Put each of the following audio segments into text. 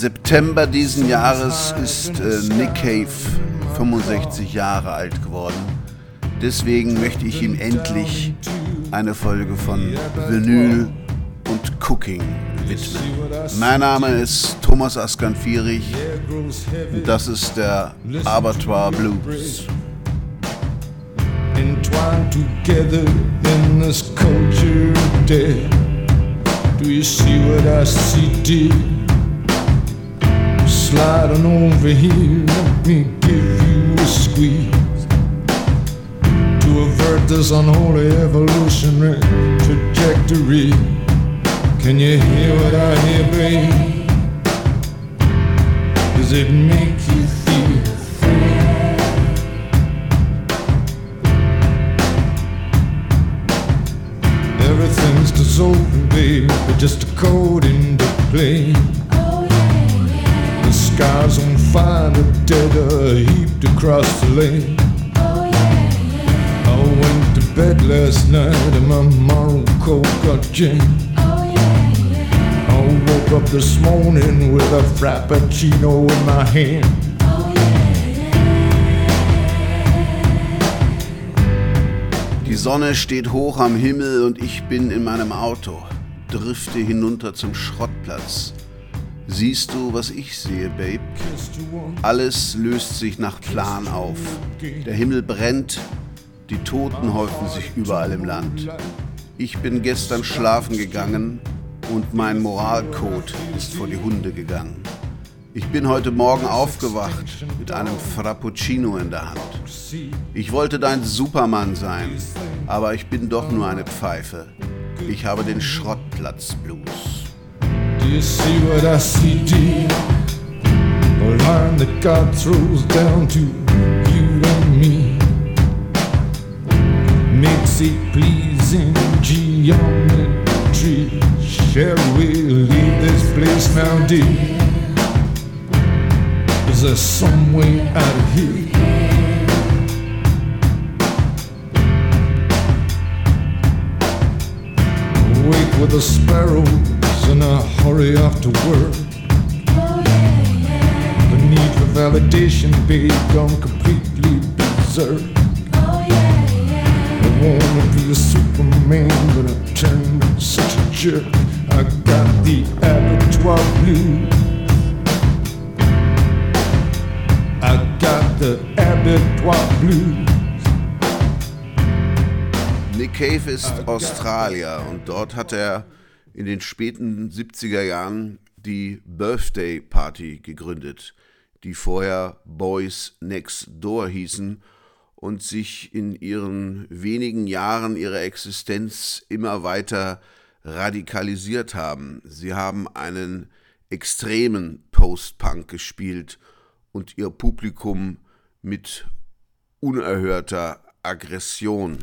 September diesen Jahres ist äh, Nick Cave 65 Jahre alt geworden. Deswegen möchte ich ihm endlich eine Folge von Vinyl und Cooking widmen. Mein Name ist Thomas Askan-Fierich und das ist der Abattoir Blues. Entwined together in this culture dead. Do you see what I see, dear? Sliding over here, let me give you a squeeze to avert this unholy evolutionary trajectory. Can you hear what I hear, babe? Does it make you feel free? Everything's dissolving, babe, but just a code into play. The sky's on fire, the dead are heaped across the lane. I went to bed last night and my moral code got jammed woke up this morning with a frappuccino in my hand. Die Sonne steht hoch am Himmel und ich bin in meinem Auto, drifte hinunter zum Schrottplatz. Siehst du, was ich sehe, Babe? Alles löst sich nach Plan auf. Der Himmel brennt, die Toten häufen sich überall im Land. Ich bin gestern schlafen gegangen und mein Moralcode ist vor die Hunde gegangen. Ich bin heute Morgen aufgewacht mit einem Frappuccino in der Hand. Ich wollte dein Supermann sein, aber ich bin doch nur eine Pfeife. Ich habe den Schrottplatz-Blues. You see what I see, dear? A line that God throws down to you and me. Makes it pleasing geometry. Shall we leave this place now, dear? Is there some way out of here? Wake with and I hurry off to work. The need for validation, babe, gone completely berserk. I wanna be a Superman, but I turned such a jerk. I got the abattoir blues. I got the abattoir blues. Nick Cave ist Australier und dort hat er in den späten 70er Jahren die Birthday Party gegründet, die vorher Boys Next Door hießen und sich in ihren wenigen Jahren ihrer Existenz immer weiter radikalisiert haben. Sie haben einen extremen Post-Punk gespielt und ihr Publikum mit unerhörter Aggression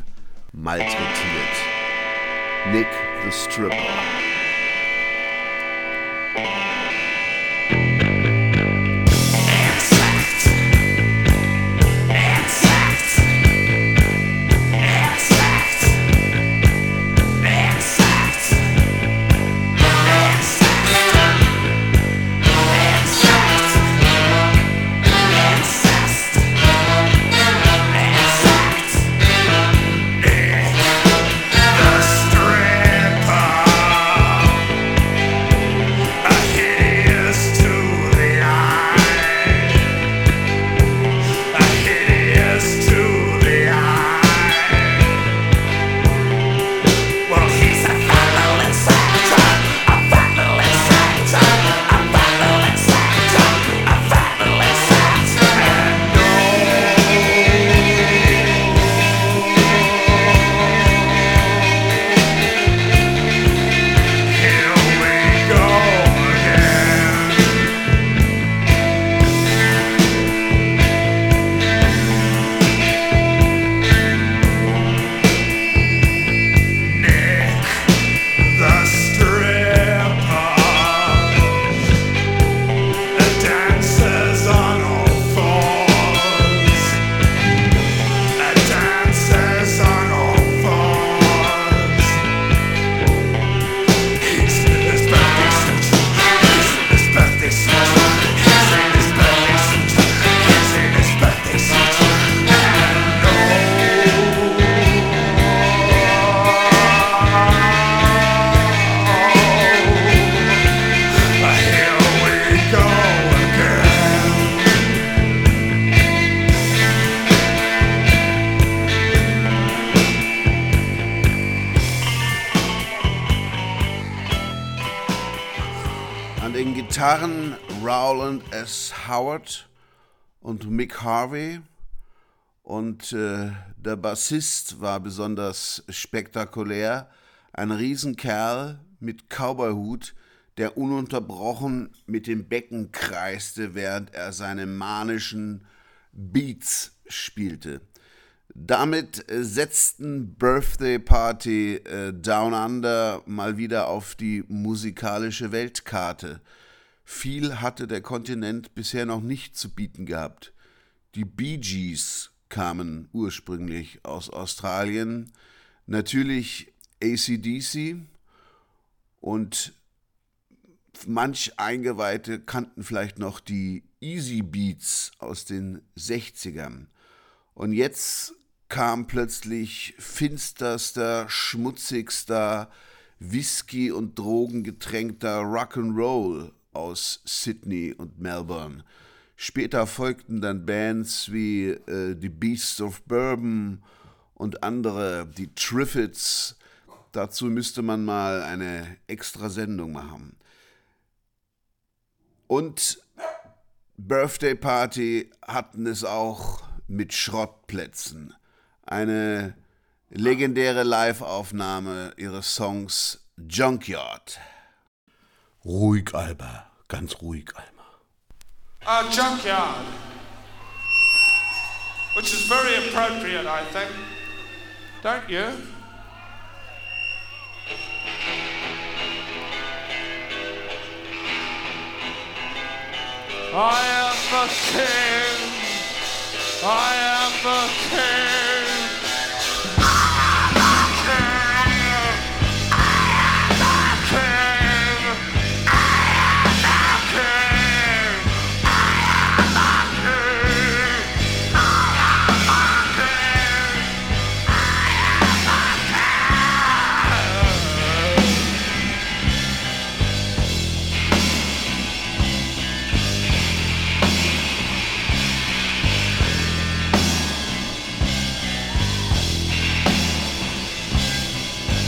malträtiert. Nick the Stripper. Gitarren Rowland S. Howard und Mick Harvey. Und äh, der Bassist war besonders spektakulär. Ein Riesenkerl mit Cowboyhut, der ununterbrochen mit dem Becken kreiste, während er seine manischen Beats spielte. Damit äh, setzten Birthday Party äh, Down Under mal wieder auf die musikalische Weltkarte. Viel hatte der Kontinent bisher noch nicht zu bieten gehabt. Die Bee Gees kamen ursprünglich aus Australien, natürlich ACDC und manch Eingeweihte kannten vielleicht noch die Easy Beats aus den 60ern. Und jetzt kam plötzlich finsterster, schmutzigster, Whisky- und Drogengetränkter Rock'n'Roll aus Sydney und Melbourne. Später folgten dann Bands wie äh, The Beasts of Bourbon und andere, die Triffids. Dazu müsste man mal eine extra Sendung machen. Und Birthday Party hatten es auch mit Schrottplätzen. Eine legendäre Live-Aufnahme ihres Songs Junkyard. Ruhig, Alba, ganz ruhig, Alba. A junkyard, which is very appropriate, I think. Don't you? I am the king. I am the king.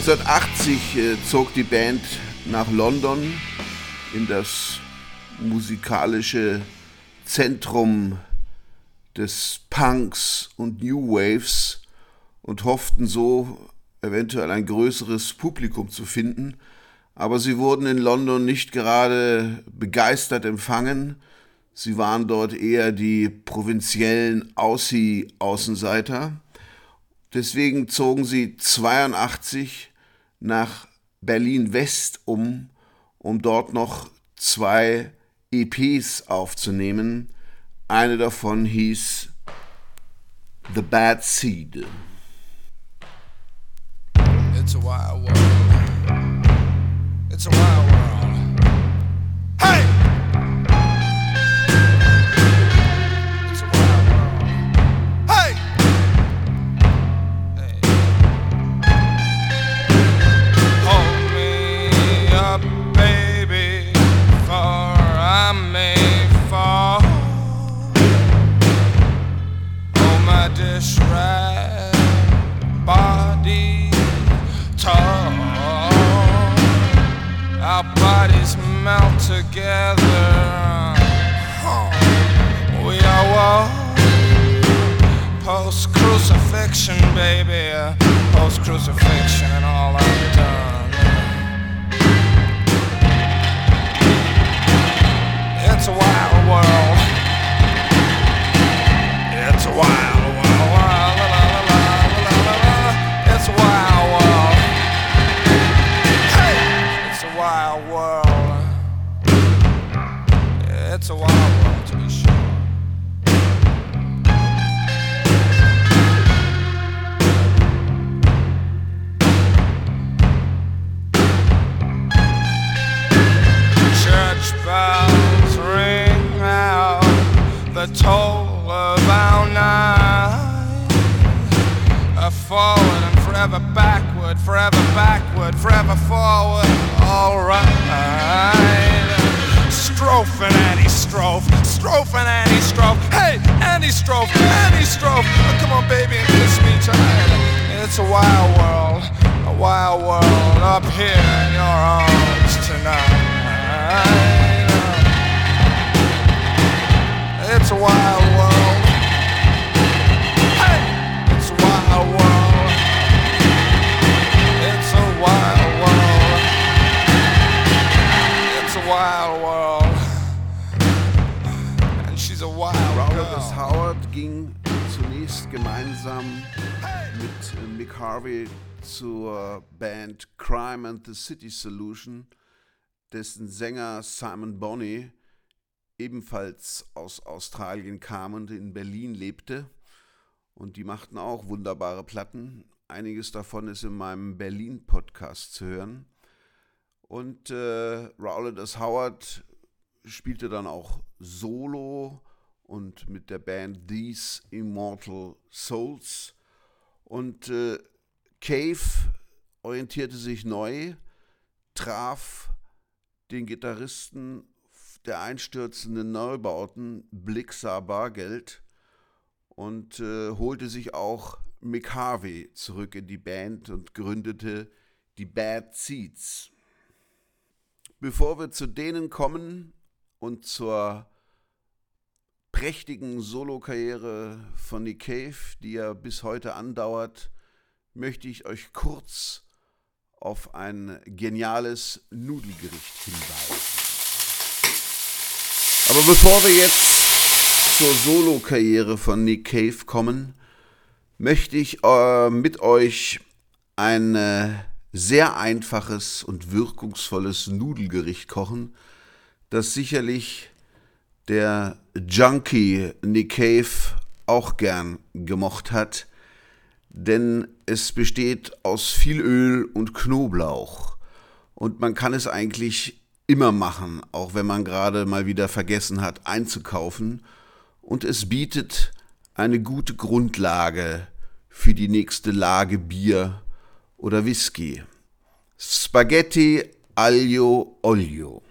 1980 äh, zog die Band nach London in das musikalische Zentrum des Punks und New Waves und hofften so eventuell ein größeres Publikum zu finden, aber sie wurden in London nicht gerade begeistert empfangen, sie waren dort eher die provinziellen Aussie-Außenseiter. Deswegen zogen sie 82 nach Berlin West um, um dort noch zwei EPs aufzunehmen. Eine davon hieß The Bad Seed. It's a wild world. It's a wild world. Baby. Post crucifixion and all City Solution, dessen Sänger Simon Bonney ebenfalls aus Australien kam und in Berlin lebte. Und die machten auch wunderbare Platten. Einiges davon ist in meinem Berlin-Podcast zu hören. Und äh, Rowland S. Howard spielte dann auch Solo und mit der Band These Immortal Souls. Und äh, Cave orientierte sich neu, traf den Gitarristen der einstürzenden Neubauten Blixar Bargeld und äh, holte sich auch Mick Harvey zurück in die Band und gründete die Bad Seeds. Bevor wir zu denen kommen und zur prächtigen Solokarriere von Nick Cave, die ja bis heute andauert, möchte ich euch kurz auf ein geniales Nudelgericht hinweisen. Aber bevor wir jetzt zur Solokarriere von Nick Cave kommen, möchte ich äh, mit euch ein äh, sehr einfaches und wirkungsvolles Nudelgericht kochen, das sicherlich der Junkie Nick Cave auch gern gemocht hat, denn es besteht aus viel Öl und Knoblauch und man kann es eigentlich immer machen, auch wenn man gerade mal wieder vergessen hat einzukaufen und es bietet eine gute Grundlage für die nächste Lage Bier oder Whisky. Spaghetti aglio olio.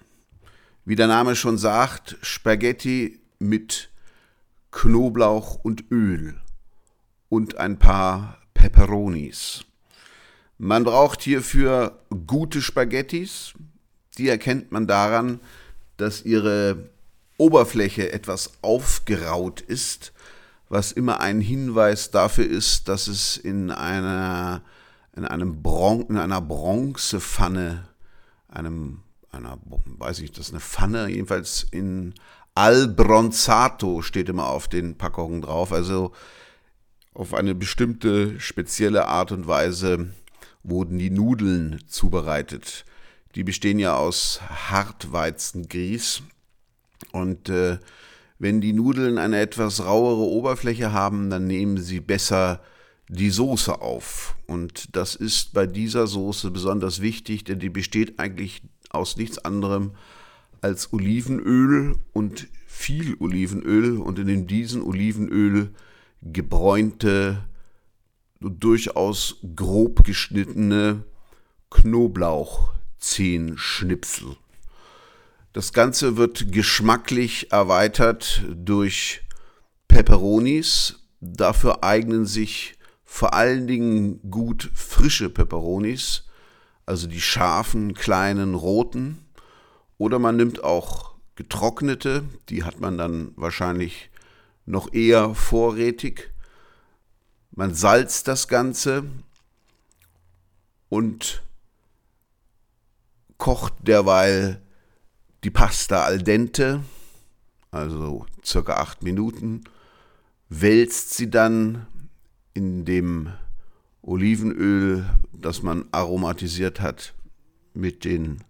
Wie der Name schon sagt, Spaghetti mit Knoblauch und Öl und ein paar Peperonis. Man braucht hierfür gute Spaghettis. Die erkennt man daran, dass ihre Oberfläche etwas aufgeraut ist, was immer ein Hinweis dafür ist, dass es in einer, in einem Bron in einer Bronzepfanne, einem, einer, weiß ich, das ist eine Pfanne, jedenfalls in Al Bronzato steht immer auf den Packungen drauf, also auf eine bestimmte spezielle Art und Weise wurden die Nudeln zubereitet. Die bestehen ja aus Hartweizengrieß und äh, wenn die Nudeln eine etwas rauere Oberfläche haben, dann nehmen sie besser die Soße auf. Und das ist bei dieser Soße besonders wichtig, denn die besteht eigentlich aus nichts anderem als Olivenöl und viel Olivenöl und in diesem Olivenöl gebräunte, durchaus grob geschnittene Knoblauchzehenschnipsel. Das Ganze wird geschmacklich erweitert durch Peperonis. Dafür eignen sich vor allen Dingen gut frische Peperonis, also die scharfen, kleinen, roten. Oder man nimmt auch getrocknete, die hat man dann wahrscheinlich noch eher vorrätig. Man salzt das Ganze und kocht derweil die Pasta al dente, also circa acht Minuten, wälzt sie dann in dem Olivenöl, das man aromatisiert hat, mit den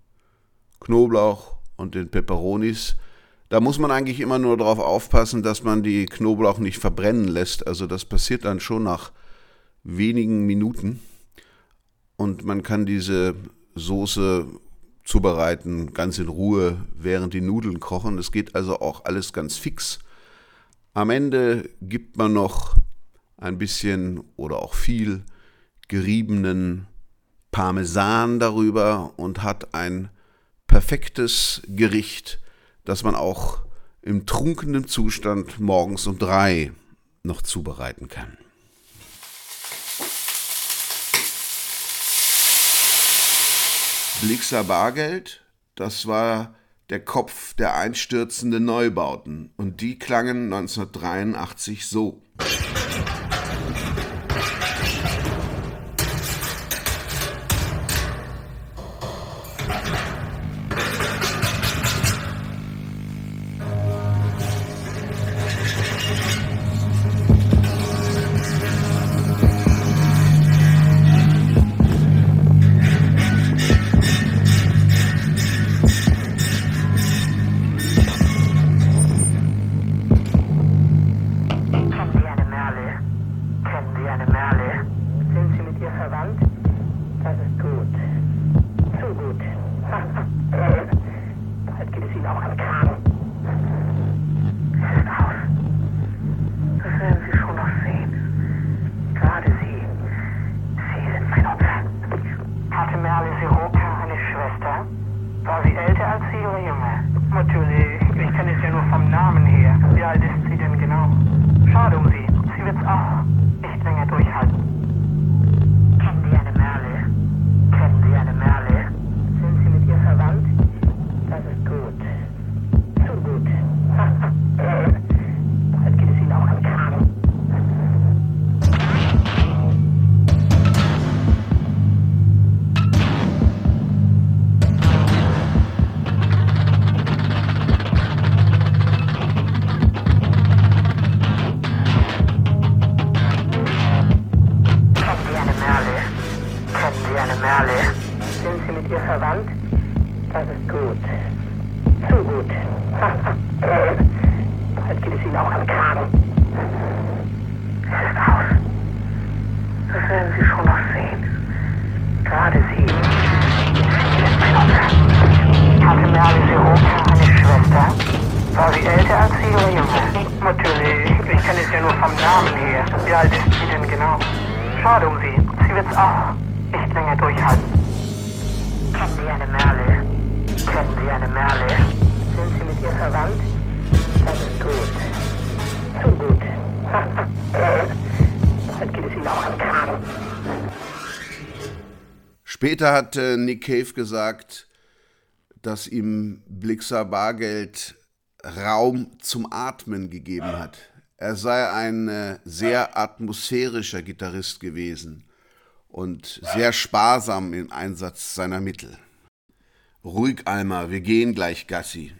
Knoblauch und den Peperonis. Da muss man eigentlich immer nur darauf aufpassen, dass man die Knoblauch nicht verbrennen lässt. Also das passiert dann schon nach wenigen Minuten. Und man kann diese Soße zubereiten, ganz in Ruhe, während die Nudeln kochen. Das geht also auch alles ganz fix. Am Ende gibt man noch ein bisschen oder auch viel geriebenen Parmesan darüber und hat ein perfektes Gericht, das man auch im trunkenen Zustand morgens um drei noch zubereiten kann. Blixer Bargeld, das war der Kopf der einstürzenden Neubauten und die klangen 1983 so. werden Sie schon noch sehen. Gerade Sie. Hatte Merlis Europa eine Schwester? War sie älter als Sie oder jünger? Natürlich, ich kenne es ja nur vom Namen her. Wie alt ist sie denn genau? Schade um sie. Sie wird's auch nicht länger durchhalten. Kennen Sie eine Merle? Kennen Sie eine Merle? Sind Sie mit ihr verwandt? Das ist gut. Zu gut. Später hat äh, Nick Cave gesagt, dass ihm Blixer Bargeld Raum zum Atmen gegeben hat. Er sei ein äh, sehr atmosphärischer Gitarrist gewesen und sehr sparsam im Einsatz seiner Mittel. Ruhig, Alma, wir gehen gleich Gassi.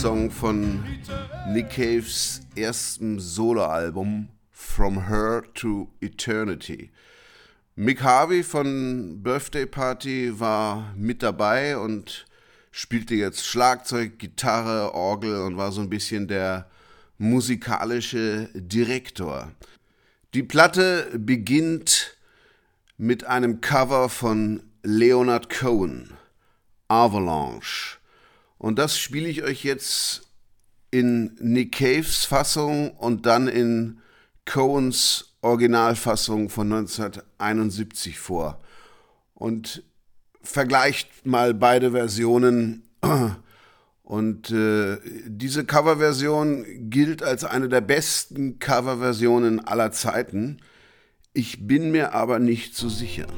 Song von Nick Caves erstem Soloalbum From Her to Eternity. Mick Harvey von Birthday Party war mit dabei und spielte jetzt Schlagzeug, Gitarre, Orgel und war so ein bisschen der musikalische Direktor. Die Platte beginnt mit einem Cover von Leonard Cohen, Avalanche. Und das spiele ich euch jetzt in Nick Caves Fassung und dann in Coens Originalfassung von 1971 vor. Und vergleicht mal beide Versionen. Und äh, diese Coverversion gilt als eine der besten Coverversionen aller Zeiten. Ich bin mir aber nicht so sicher.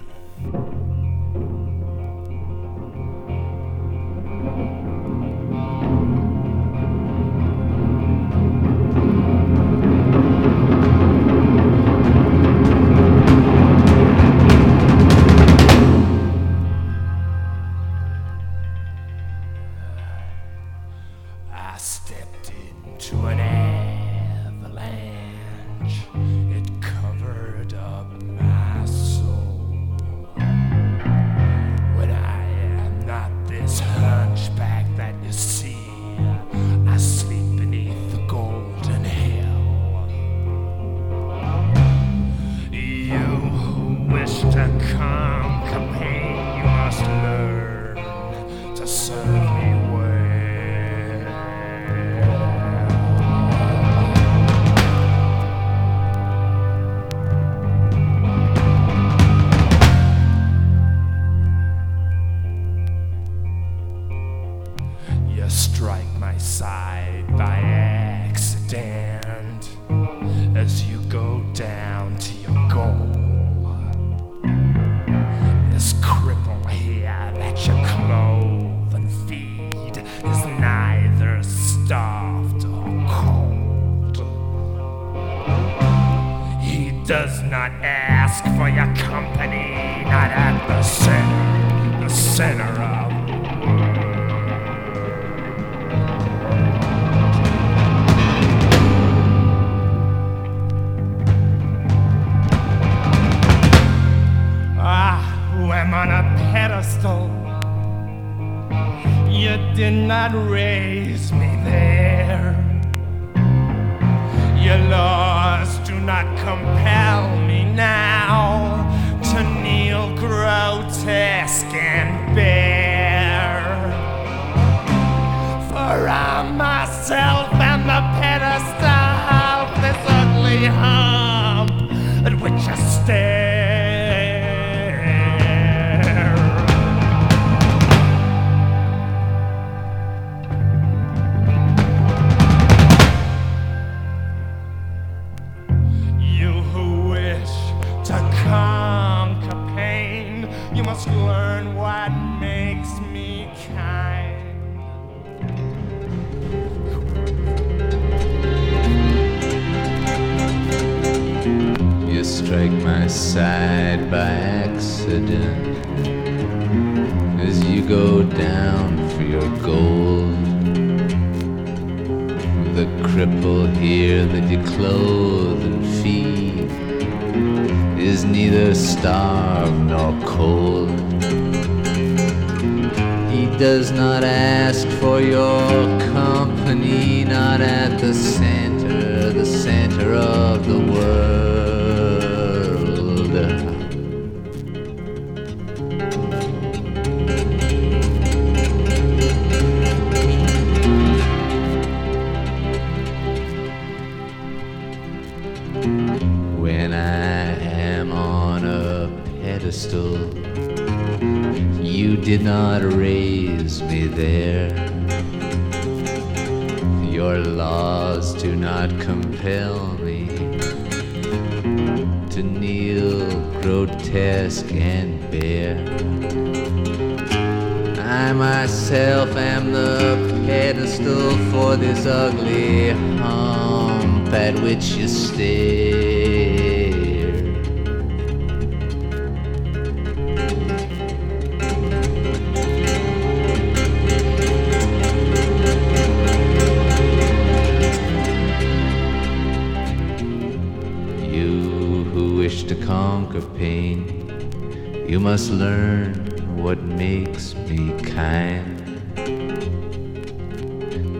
Learn what makes me kind.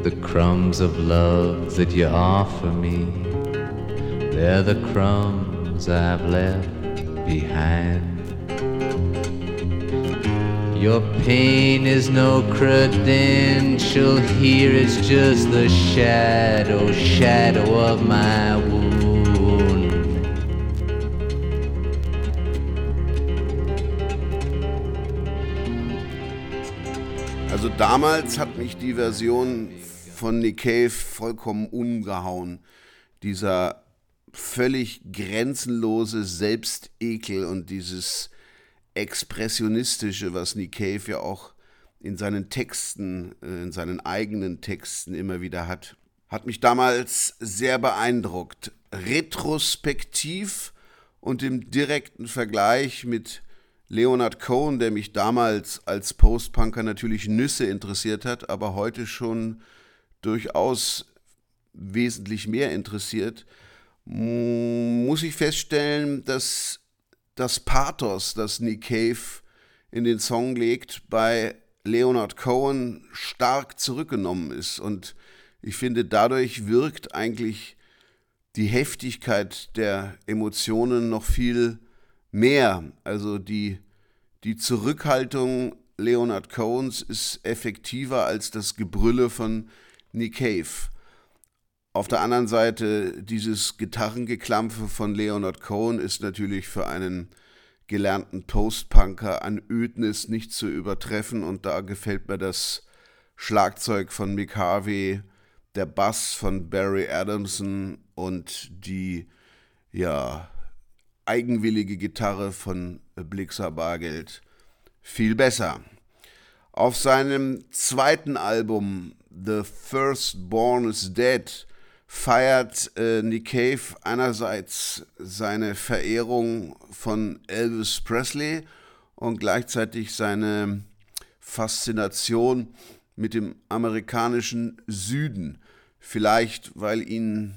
The crumbs of love that you offer me, they're the crumbs I've left behind. Your pain is no credential here, it's just the shadow, shadow of my wound. Also damals hat mich die Version von Nick Cave vollkommen umgehauen. Dieser völlig grenzenlose Selbstekel und dieses Expressionistische, was Nick Cave ja auch in seinen Texten, äh, in seinen eigenen Texten immer wieder hat, hat mich damals sehr beeindruckt. Retrospektiv und im direkten Vergleich mit Leonard Cohen, der mich damals als Postpunker natürlich Nüsse interessiert hat, aber heute schon durchaus wesentlich mehr interessiert, muss ich feststellen, dass das Pathos, das Nick Cave in den Song legt, bei Leonard Cohen stark zurückgenommen ist. Und ich finde, dadurch wirkt eigentlich die Heftigkeit der Emotionen noch viel mehr. Also die, die Zurückhaltung Leonard Cohens ist effektiver als das Gebrülle von Nick Cave. Auf der anderen Seite, dieses Gitarrengeklampfe von Leonard Cohen ist natürlich für einen gelernten Postpunker an Ödnis nicht zu übertreffen und da gefällt mir das Schlagzeug von Mick Harvey, der Bass von Barry Adamson und die ja eigenwillige Gitarre von Blixer Bargeld viel besser. Auf seinem zweiten Album The Firstborn is Dead feiert äh, Nick Cave einerseits seine Verehrung von Elvis Presley und gleichzeitig seine Faszination mit dem amerikanischen Süden. Vielleicht, weil ihn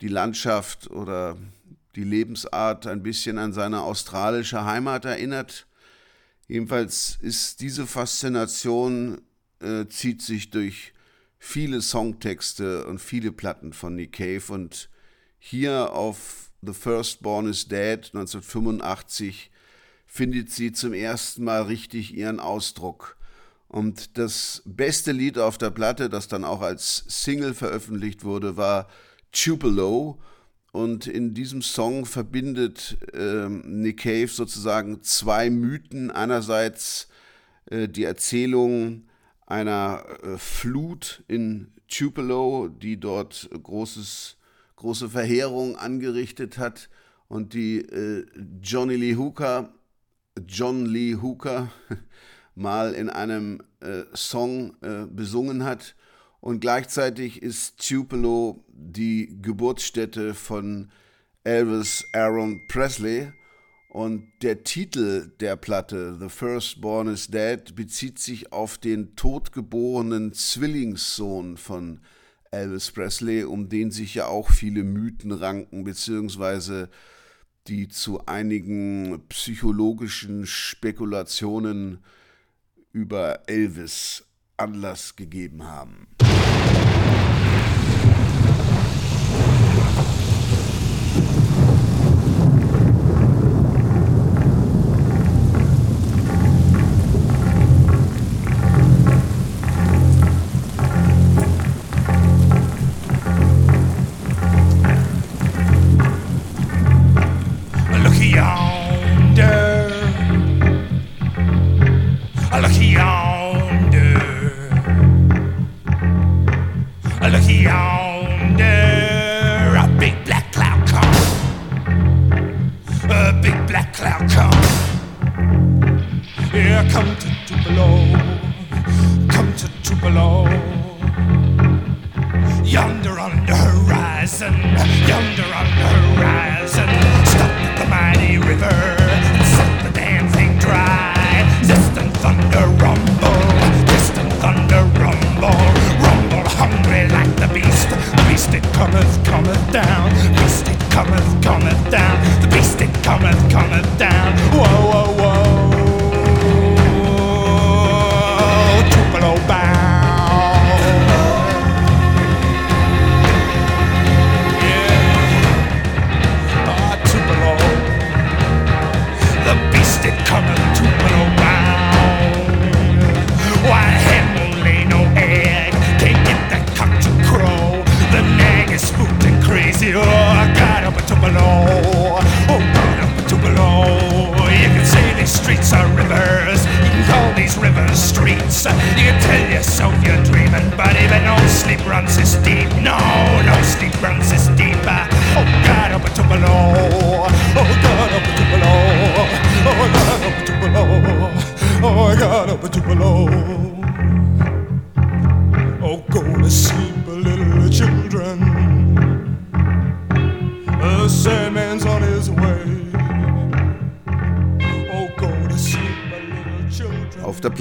die Landschaft oder die Lebensart ein bisschen an seine australische Heimat erinnert. Jedenfalls ist diese Faszination äh, zieht sich durch viele Songtexte und viele Platten von Nick Cave und hier auf The Firstborn is Dead 1985 findet sie zum ersten Mal richtig ihren Ausdruck. Und das beste Lied auf der Platte, das dann auch als Single veröffentlicht wurde, war Tupelo. Und in diesem Song verbindet äh, Nick Cave sozusagen zwei Mythen. Einerseits äh, die Erzählung einer äh, Flut in Tupelo, die dort großes, große Verheerung angerichtet hat und die äh, Johnny Lee Hooker, John Lee Hooker mal in einem äh, Song äh, besungen hat. Und gleichzeitig ist Tupelo die Geburtsstätte von Elvis Aaron Presley. Und der Titel der Platte, The Firstborn is Dead, bezieht sich auf den totgeborenen Zwillingssohn von Elvis Presley, um den sich ja auch viele Mythen ranken, beziehungsweise die zu einigen psychologischen Spekulationen über Elvis Anlass gegeben haben. you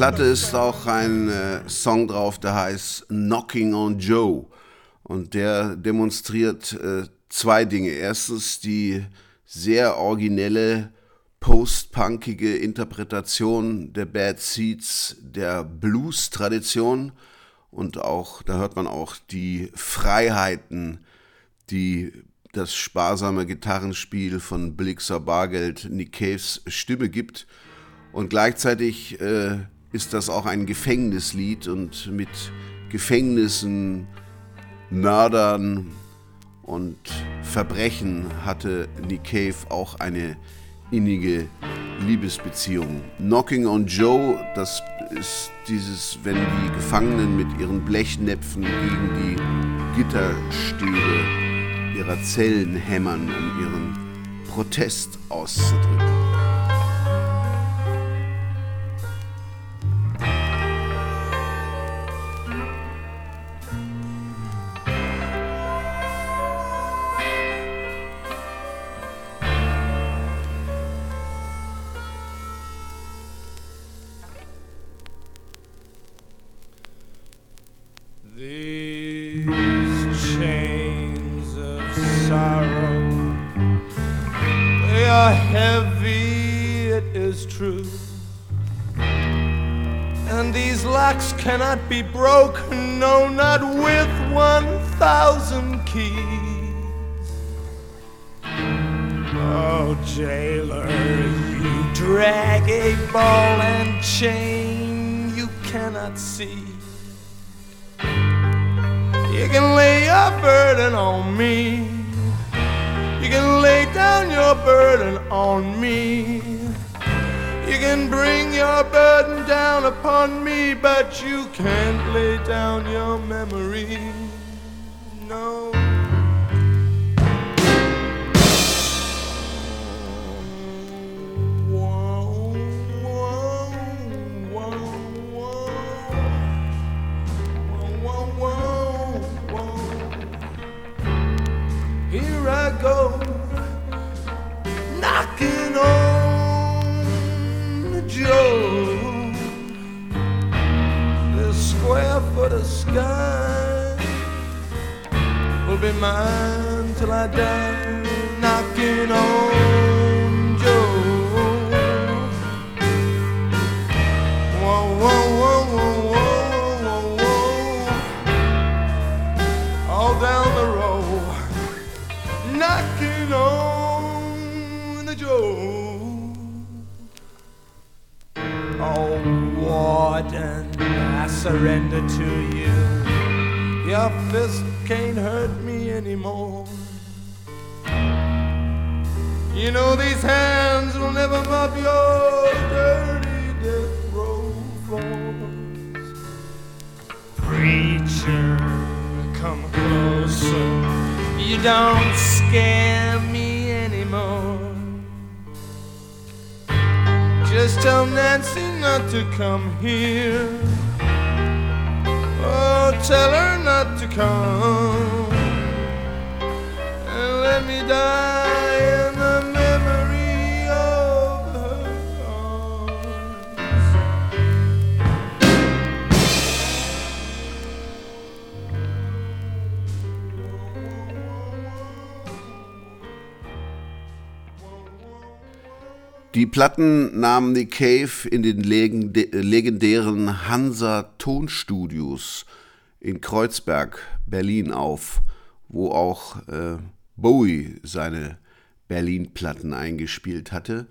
Platte ist auch ein äh, Song drauf, der heißt Knocking on Joe. Und der demonstriert äh, zwei Dinge. Erstens die sehr originelle post-punkige Interpretation der Bad Seeds der Blues-Tradition. Und auch, da hört man auch die Freiheiten, die das sparsame Gitarrenspiel von Blixer Bargeld Nick Caves Stimme gibt. Und gleichzeitig äh, ist das auch ein Gefängnislied und mit Gefängnissen, Mördern und Verbrechen hatte Nick Cave auch eine innige Liebesbeziehung. Knocking on Joe, das ist dieses, wenn die Gefangenen mit ihren Blechnäpfen gegen die Gitterstäbe ihrer Zellen hämmern, um ihren Protest auszudrücken. Cannot be broken, no, not with one thousand keys. Oh, jailer, you drag a ball and chain you cannot see. You can lay your burden on me. You can lay down your burden on me. You can bring your burden down upon me, but you can't lay down your memory. No. Here I go, foot sky. Will be mine till I die, knocking on surrender to you. Your fist can't hurt me anymore. You know these hands will never mop your dirty death row floors. Preacher, come closer. You don't scare me anymore. Just tell Nancy not to come here. Tell her not to come. And let me die in the memory of her. Die Platten nahmen Nick Cave in den legendären Hansa Tonstudios in Kreuzberg, Berlin auf, wo auch äh, Bowie seine Berlin-Platten eingespielt hatte.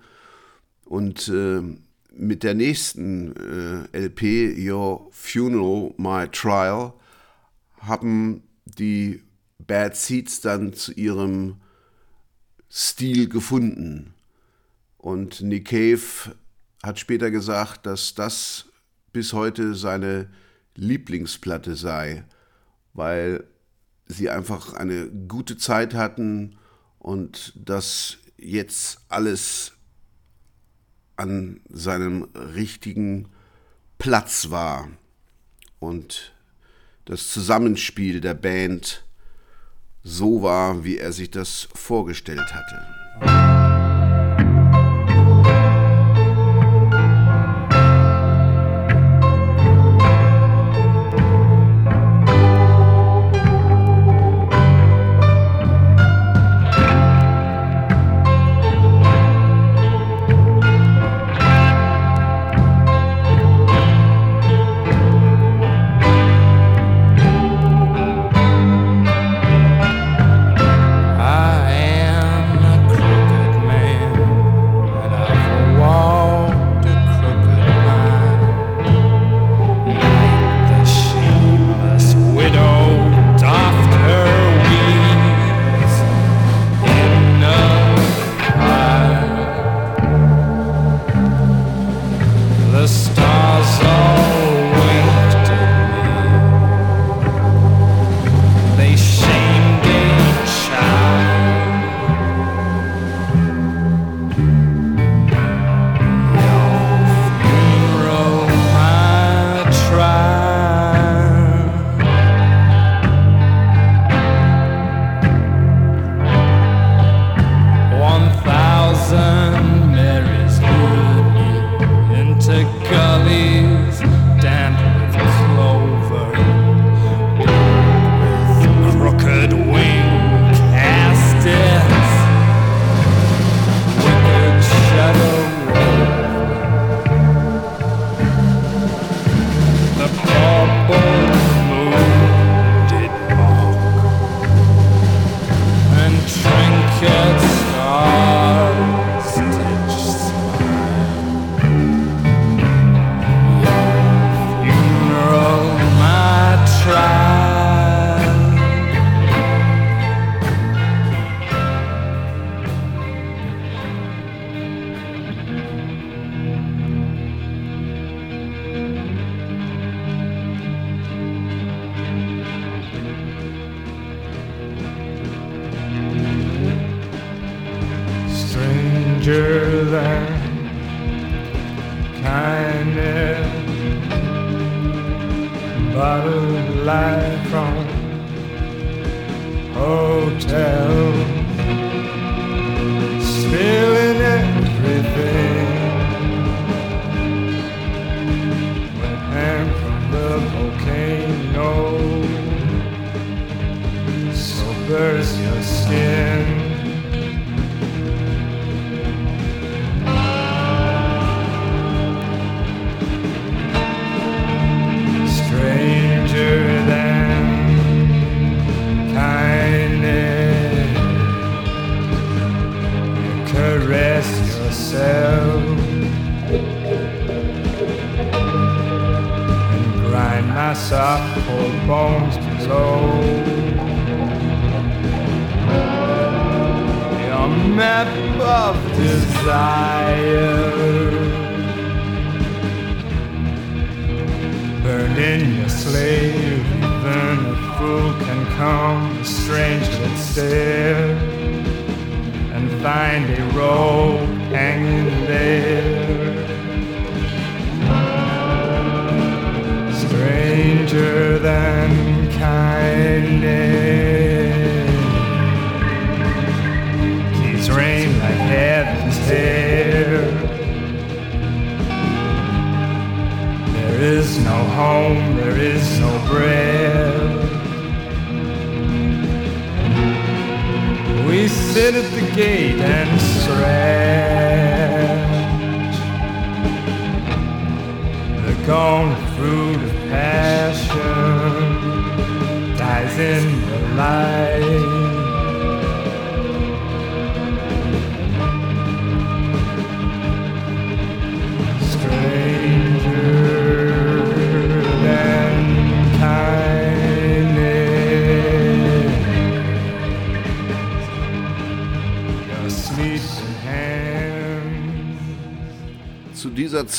Und äh, mit der nächsten äh, LP, Your Funeral, My Trial, haben die Bad Seeds dann zu ihrem Stil gefunden. Und Nick Cave hat später gesagt, dass das bis heute seine Lieblingsplatte sei, weil sie einfach eine gute Zeit hatten und das jetzt alles an seinem richtigen Platz war und das Zusammenspiel der Band so war, wie er sich das vorgestellt hatte.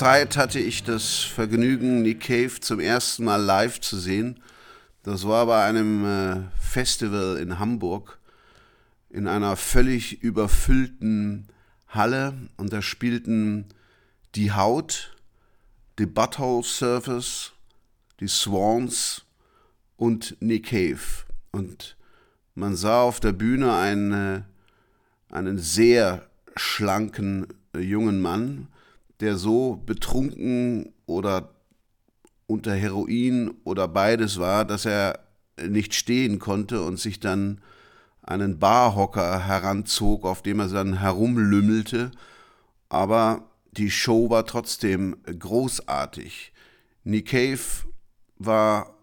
Zeit hatte ich das Vergnügen, Nick Cave zum ersten Mal live zu sehen. Das war bei einem äh, Festival in Hamburg in einer völlig überfüllten Halle und da spielten die Haut, die Butthole Surfers, die Swans und Nick Cave. Und man sah auf der Bühne einen, äh, einen sehr schlanken äh, jungen Mann, der so betrunken oder unter Heroin oder beides war, dass er nicht stehen konnte und sich dann einen Barhocker heranzog, auf dem er dann herumlümmelte. Aber die Show war trotzdem großartig. Nick Cave war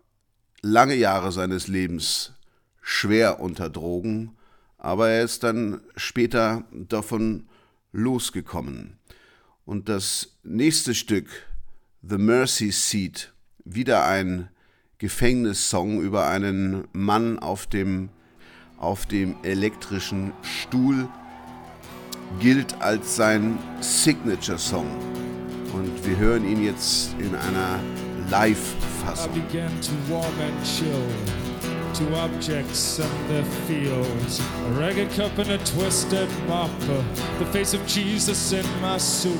lange Jahre seines Lebens schwer unter Drogen, aber er ist dann später davon losgekommen. Und das nächste Stück, The Mercy Seat, wieder ein Gefängnissong über einen Mann auf dem, auf dem elektrischen Stuhl, gilt als sein Signature-Song. Und wir hören ihn jetzt in einer Live-Fassung. To objects and their fields. A ragged cup and a twisted mop. The face of Jesus in my soup.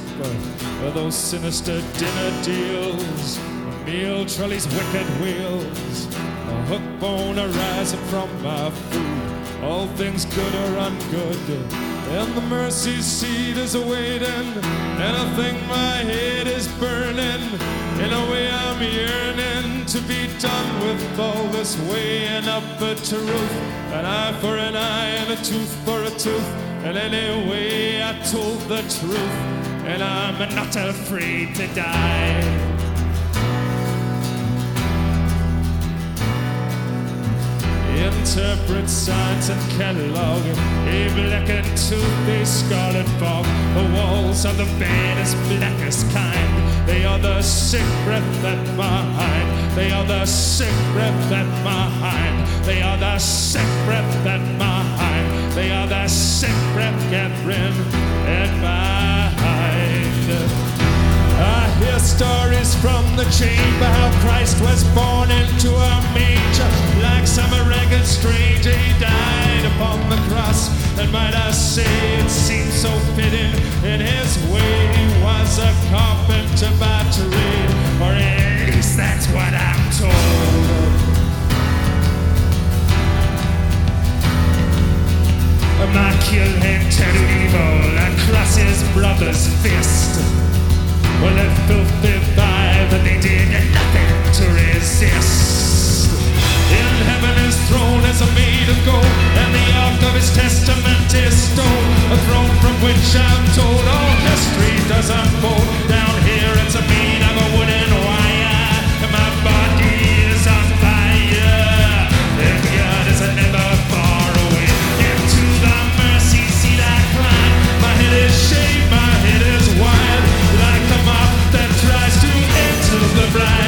Those sinister dinner deals. A Meal trolleys, wicked wheels. A hook bone arising from my food. All things good or ungood. And the mercy seat is awaiting. And I think my head is burning. In a way I'm yearning to be done with all this weighing up the truth. An eye for an eye and a tooth for a tooth. And anyway I told the truth. And I'm not afraid to die. Interpret signs and catalog. A blackened tooth, a scarlet fog The walls of the bed blackest kind. They are the sick breath at my hind They are the sick breath at my hind They are the sick breath at my hind They are the sick breath gathering at my hind I hear stories from the chamber how Christ was born into a manger. Some ragged stranger, he died upon the cross. And might I say it seems so fitting in his way. He was a carpenter by trade, or at least that's what I'm told. Immaculate evil across his brother's fist. Well, that filthy vibe, but they did nothing to resist. In heaven his throne is made of gold, and the ark of his testament is stone. A throne from which I'm told all history does unfold. Down here it's a made of a wooden wire, and my body is on fire. And God is never far away. Into the mercy seat I climb. My head is shaved, my head is wide, like a moth that tries to enter the bright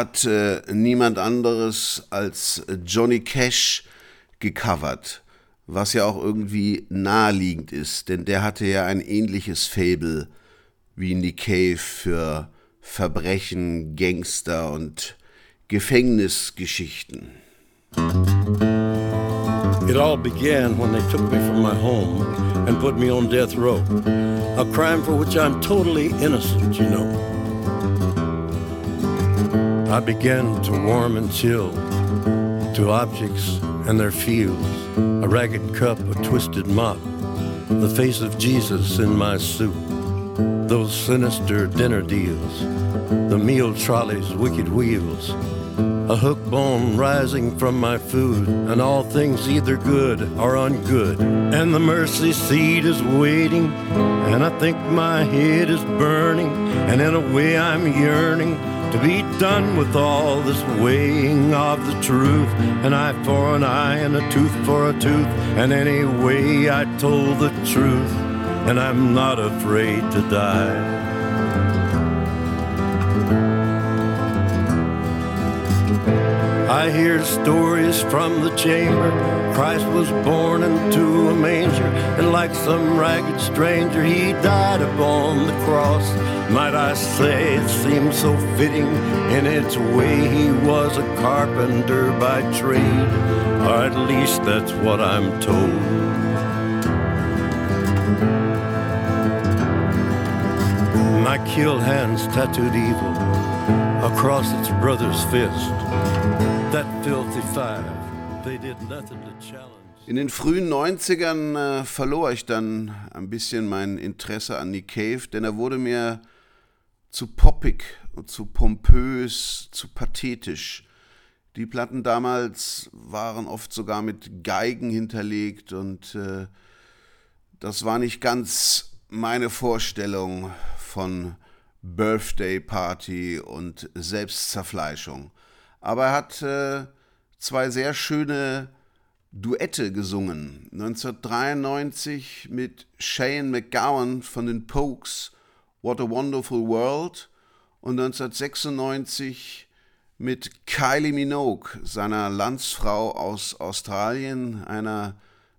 hat äh, niemand anderes als Johnny Cash gecovert, was ja auch irgendwie naheliegend ist, denn der hatte ja ein ähnliches Fable wie Nick Cave für Verbrechen, Gangster und Gefängnisgeschichten. It all began when they took me from my home and put me on death row. A crime for which I'm totally innocent, you know. I began to warm and chill to objects and their fields, a ragged cup, a twisted mop, the face of Jesus in my soup. Those sinister dinner deals, the meal trolley's wicked wheels a hook bone rising from my food, and all things either good or ungood. And the mercy seat is waiting, and I think my head is burning, and in a way I'm yearning to be done with all this weighing of the truth. An eye for an eye, and a tooth for a tooth, and anyway I told the truth, and I'm not afraid to die. I hear stories from the chamber. Christ was born into a manger, and like some ragged stranger, he died upon the cross. Might I say it seems so fitting in its way he was a carpenter by trade, or at least that's what I'm told. My killed hands tattooed evil across its brother's fist. In den frühen 90ern äh, verlor ich dann ein bisschen mein Interesse an Nick Cave, denn er wurde mir zu poppig und zu pompös, zu pathetisch. Die Platten damals waren oft sogar mit Geigen hinterlegt und äh, das war nicht ganz meine Vorstellung von Birthday Party und Selbstzerfleischung. Aber er hat äh, zwei sehr schöne Duette gesungen. 1993 mit Shane McGowan von den Pokes, What a Wonderful World. Und 1996 mit Kylie Minogue, seiner Landsfrau aus Australien, einer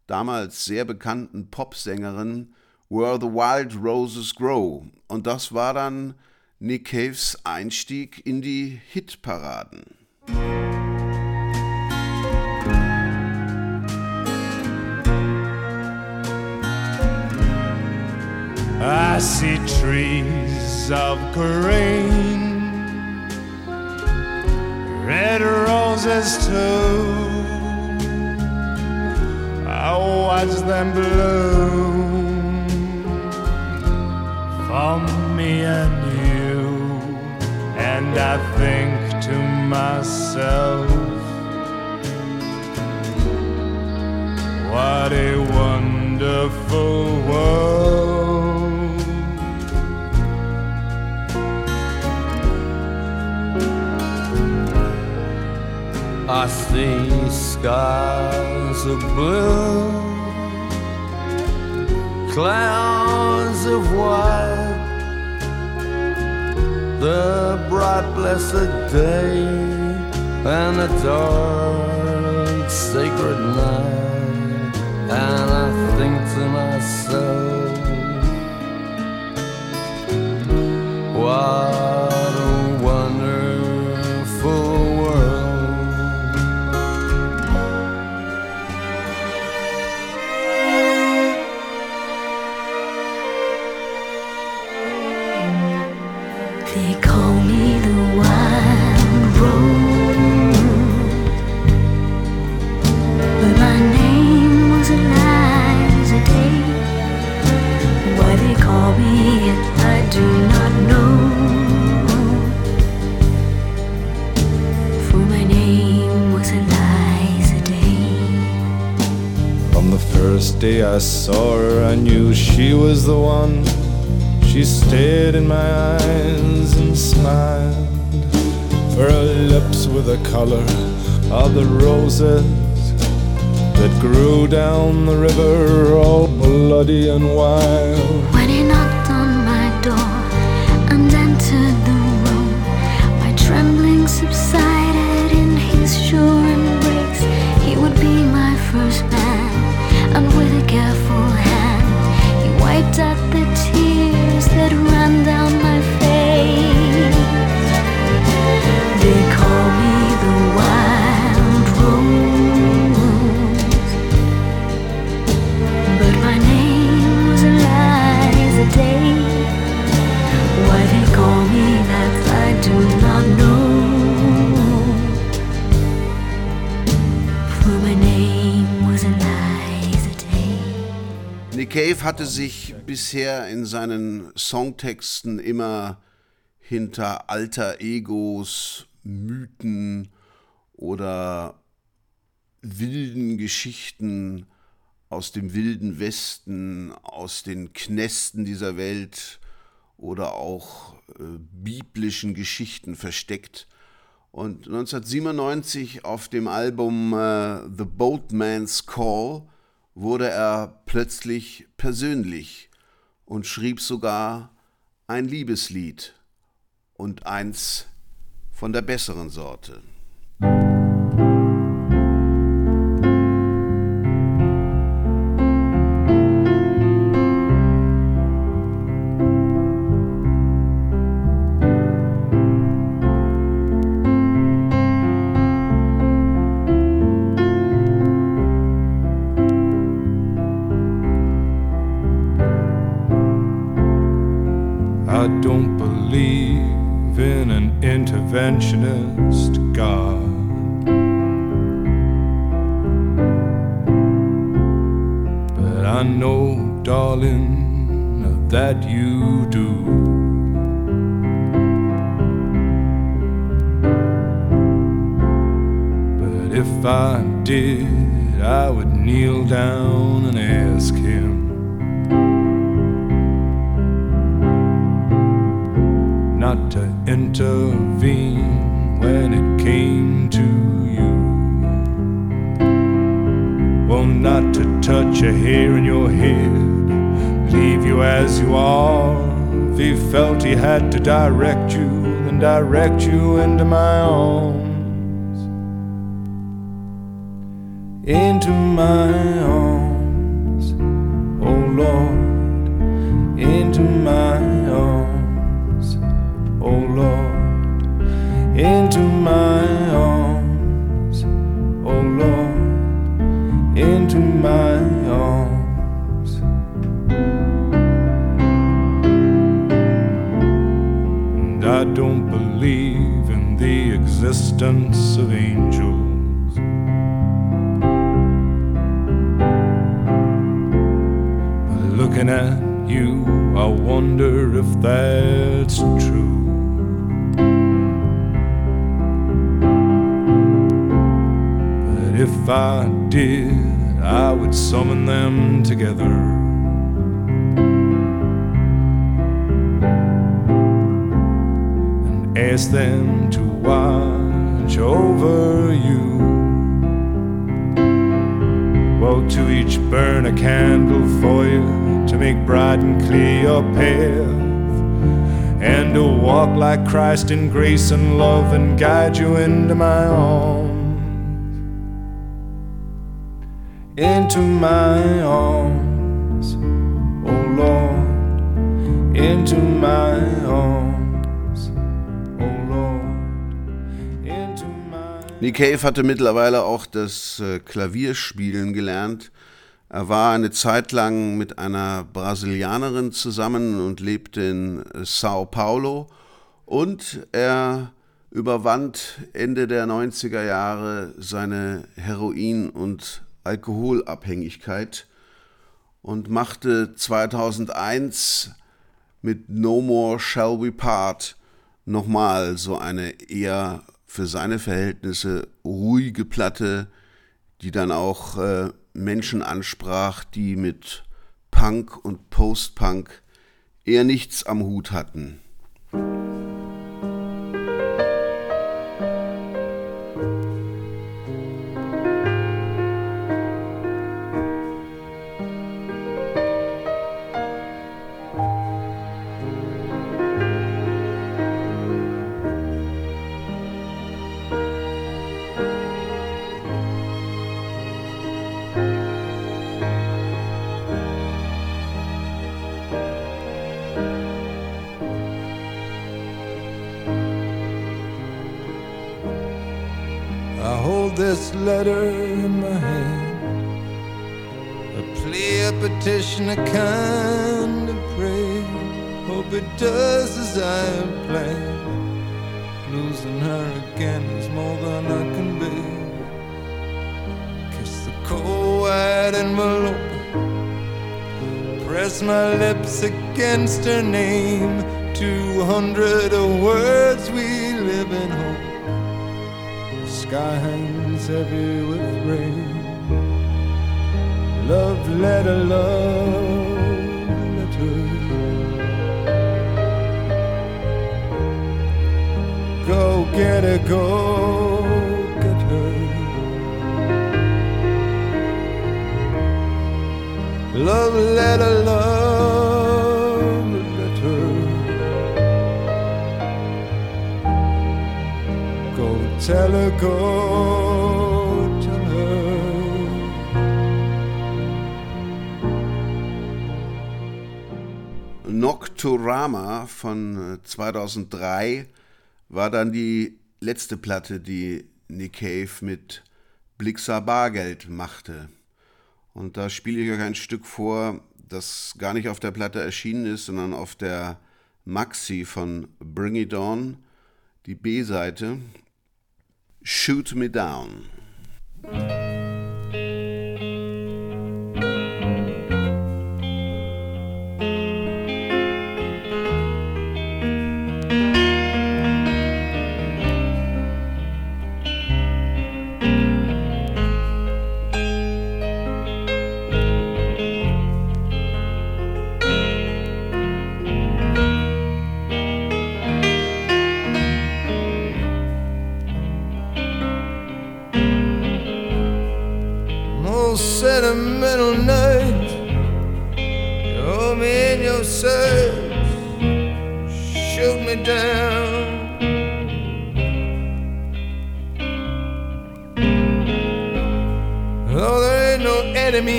damals sehr bekannten Popsängerin, Where the Wild Roses Grow. Und das war dann Nick Caves Einstieg in die Hitparaden. I see trees of green, red roses too. I watch them bloom for me and you, and I think to myself, what a wonderful world. I see skies of blue, clouds of white, the bright blessed day, and the dark sacred night, and I think to myself, what day I saw her, I knew she was the one. She stared in my eyes and smiled. Her lips were the color of the roses that grew down the river, all bloody and wild. the tears that down my face. They call me the wild rose, but my name was Day. Why they call me that, I do not know. For my name was Day. Cave hatte sich bisher in seinen Songtexten immer hinter alter Egos, Mythen oder wilden Geschichten aus dem wilden Westen, aus den Knästen dieser Welt oder auch äh, biblischen Geschichten versteckt. Und 1997 auf dem Album äh, The Boatman's Call wurde er plötzlich persönlich und schrieb sogar ein Liebeslied und eins von der besseren Sorte. affectionate you into my arms. Into my arms, oh Lord, into my arms, oh Lord, into my Nick Cave hatte mittlerweile auch das äh, Klavierspielen gelernt. Er war eine Zeit lang mit einer Brasilianerin zusammen und lebte in äh, Sao Paulo. Und er überwand Ende der 90er Jahre seine Heroin- und Alkoholabhängigkeit und machte 2001 mit No More Shall We Part nochmal so eine eher für seine Verhältnisse ruhige Platte, die dann auch äh, Menschen ansprach, die mit Punk und Post-Punk eher nichts am Hut hatten. 2003 war dann die letzte Platte, die Nick Cave mit Blixer Bargeld machte. Und da spiele ich euch ein Stück vor, das gar nicht auf der Platte erschienen ist, sondern auf der Maxi von Bring It On, die B-Seite. Shoot Me Down.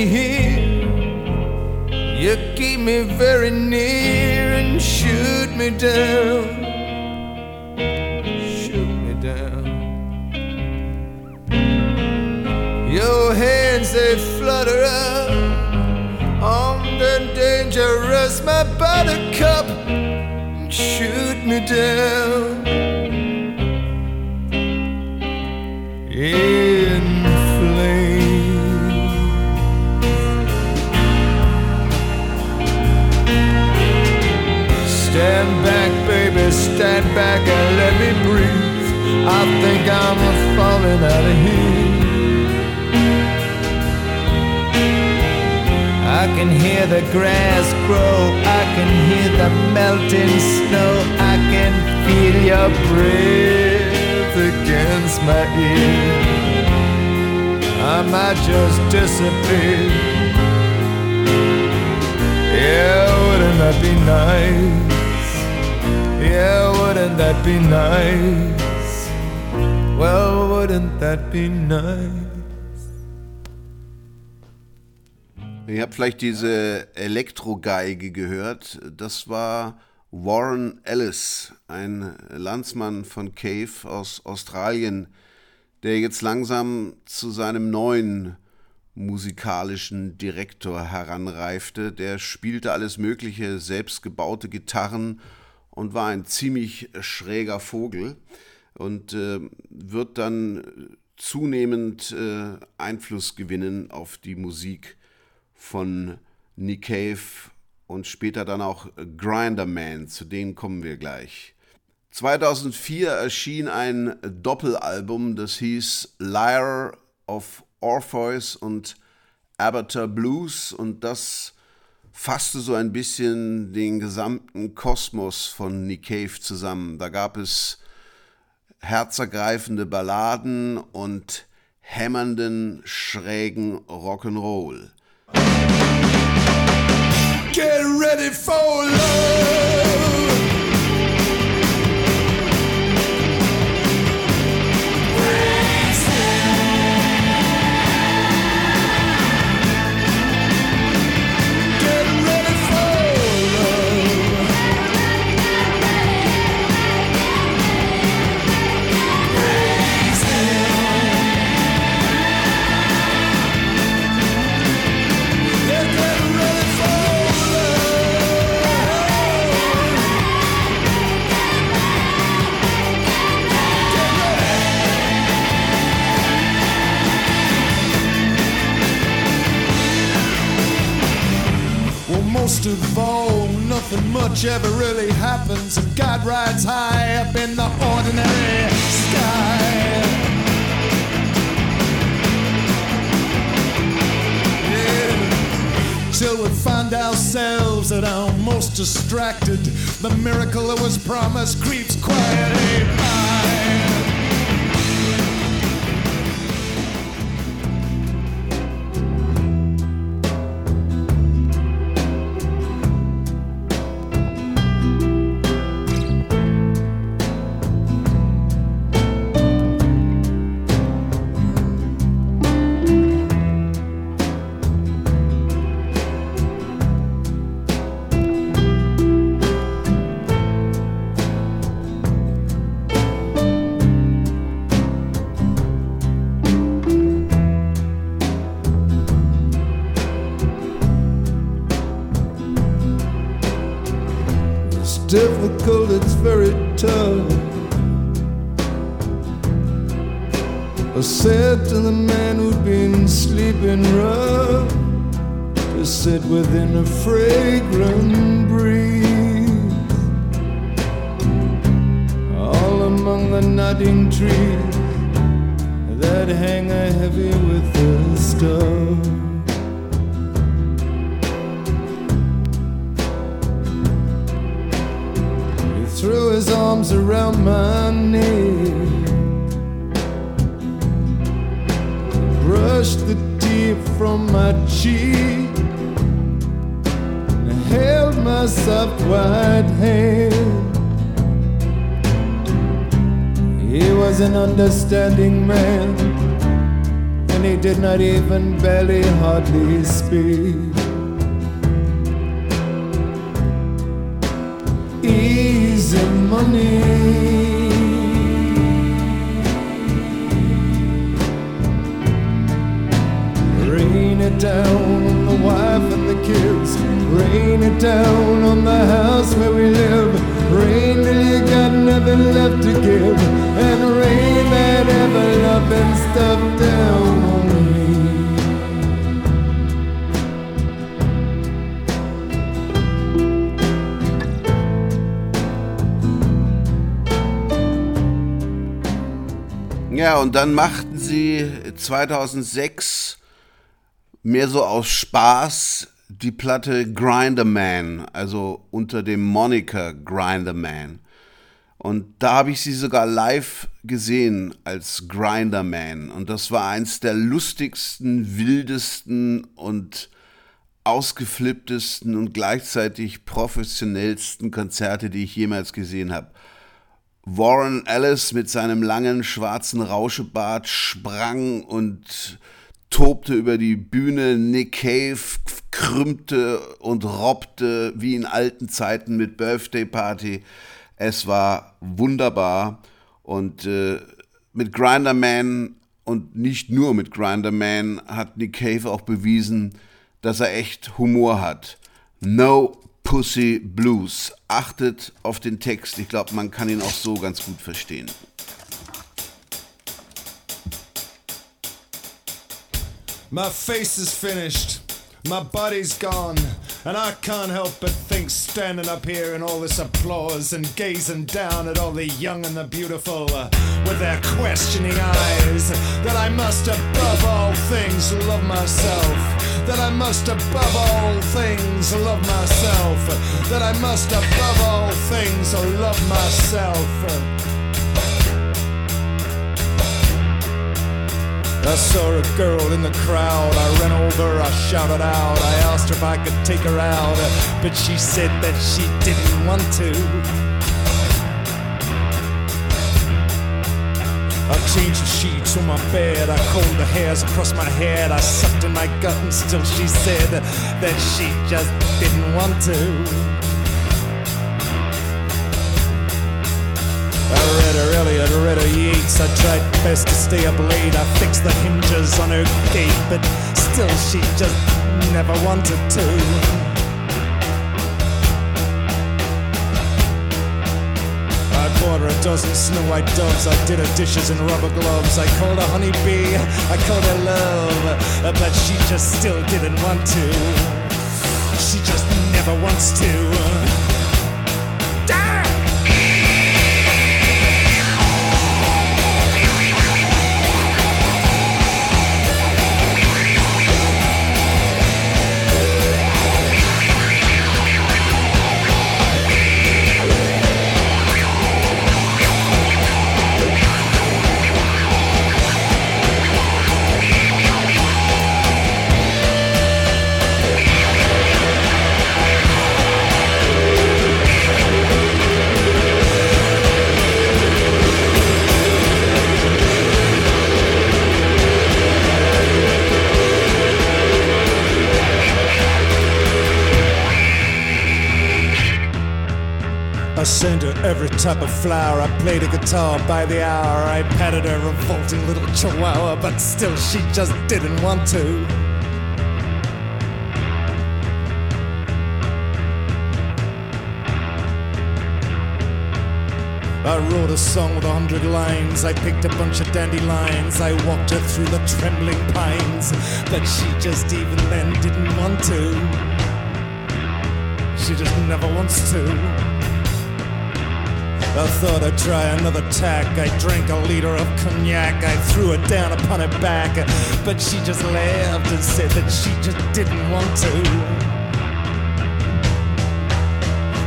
Here. You keep me very near and shoot me down. Shoot me down. Your hands they flutter up on the dangerous, my buttercup. Shoot me down back and let me breathe. I think I'm falling out of here. I can hear the grass grow. I can hear the melting snow. I can feel your breath against my ear. I might just disappear. Yeah, wouldn't that be nice? Yeah, wouldn't that be nice? Well, wouldn't that be nice? Ihr habt vielleicht diese Elektrogeige gehört. Das war Warren Ellis, ein Landsmann von Cave aus Australien, der jetzt langsam zu seinem neuen musikalischen Direktor heranreifte. Der spielte alles Mögliche, selbstgebaute Gitarren und war ein ziemlich schräger Vogel und äh, wird dann zunehmend äh, Einfluss gewinnen auf die Musik von Nick Cave und später dann auch Grinderman, zu denen kommen wir gleich. 2004 erschien ein Doppelalbum, das hieß Lyre of Orpheus und Abater Blues und das fasste so ein bisschen den gesamten Kosmos von Nick Cave zusammen. Da gab es herzergreifende Balladen und hämmernden, schrägen Rock'n'Roll. Get ready for love. Much ever really happens, and God rides high up in the ordinary sky. Till we find ourselves at our most distracted, the miracle that was promised creeps quietly by. Sit within a fragrant breeze, all among the nodding trees that hang heavy with the stars. Threw his arms around my knee, brushed the tear from my cheek, held my soft white hand. He was an understanding man, and he did not even barely hardly speak. easy money. Rain it down Rain it down on the house where we live. Rain till you got nothing left to give. And rain that ever loving stuff down on me. Ja, und dann machten sie 2006 mehr so aus Spaß die Platte Grinder Man, also unter dem Moniker Grinder Man. Und da habe ich sie sogar live gesehen als Grinder Man. Und das war eins der lustigsten, wildesten und ausgeflipptesten und gleichzeitig professionellsten Konzerte, die ich jemals gesehen habe. Warren Ellis mit seinem langen schwarzen Rauschebart sprang und tobte über die Bühne. Nick Cave krümmte und robbte wie in alten Zeiten mit Birthday Party. Es war wunderbar und äh, mit Grinder Man und nicht nur mit Grinder Man hat Nick Cave auch bewiesen, dass er echt Humor hat. No Pussy Blues. Achtet auf den Text. Ich glaube, man kann ihn auch so ganz gut verstehen. My face is finished. My body's gone. And I can't help but think, standing up here in all this applause and gazing down at all the young and the beautiful uh, with their questioning eyes, that I must above all things love myself. That I must above all things love myself. That I must above all things love myself. I saw a girl in the crowd. I ran over, I shouted out. I asked her if I could take her out, but she said that she didn't want to. I changed the sheets on my bed. I combed the hairs across my head. I sucked in my gut, and still she said that she just didn't want to. Her Yeats. I tried best to stay up late. I fixed the hinges on her gate, but still she just never wanted to. I bought her a dozen snow white doves. I did her dishes in rubber gloves. I called her honeybee. I called her love, but she just still didn't want to. She just never wants to. Every type of flower. I played a guitar by the hour. I patted her revolting little chihuahua, but still she just didn't want to. I wrote a song with a hundred lines. I picked a bunch of dandelions. I walked her through the trembling pines. But she just even then didn't want to. She just never wants to. I thought I'd try another tack. I drank a liter of cognac. I threw it down upon her back. But she just laughed and said that she just didn't want to.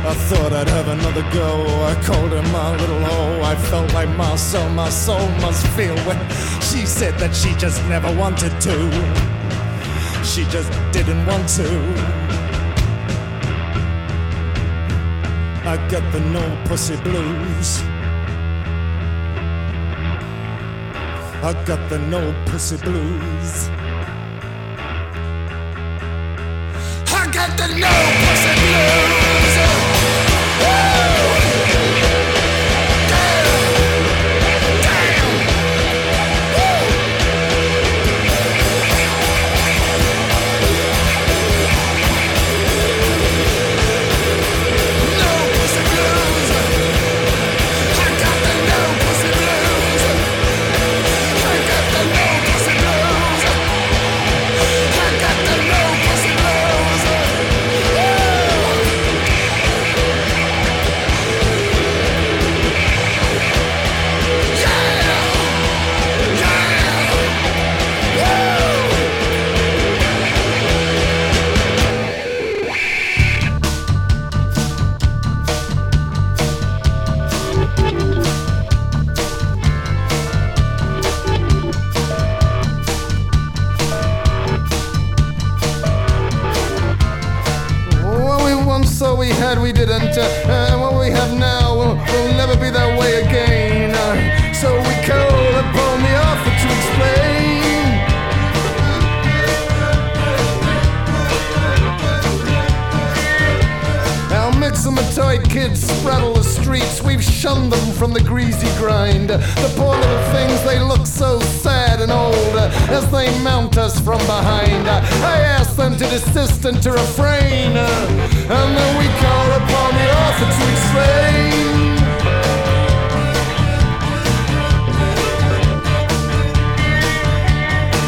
I thought I'd have another go. I called her my little hoe. I felt like my soul, my soul must feel when she said that she just never wanted to. She just didn't want to. I got the no pussy blues. I got the no pussy blues. I got the no pussy blues. Desist and to refrain. uh, And then we call upon the author to explain.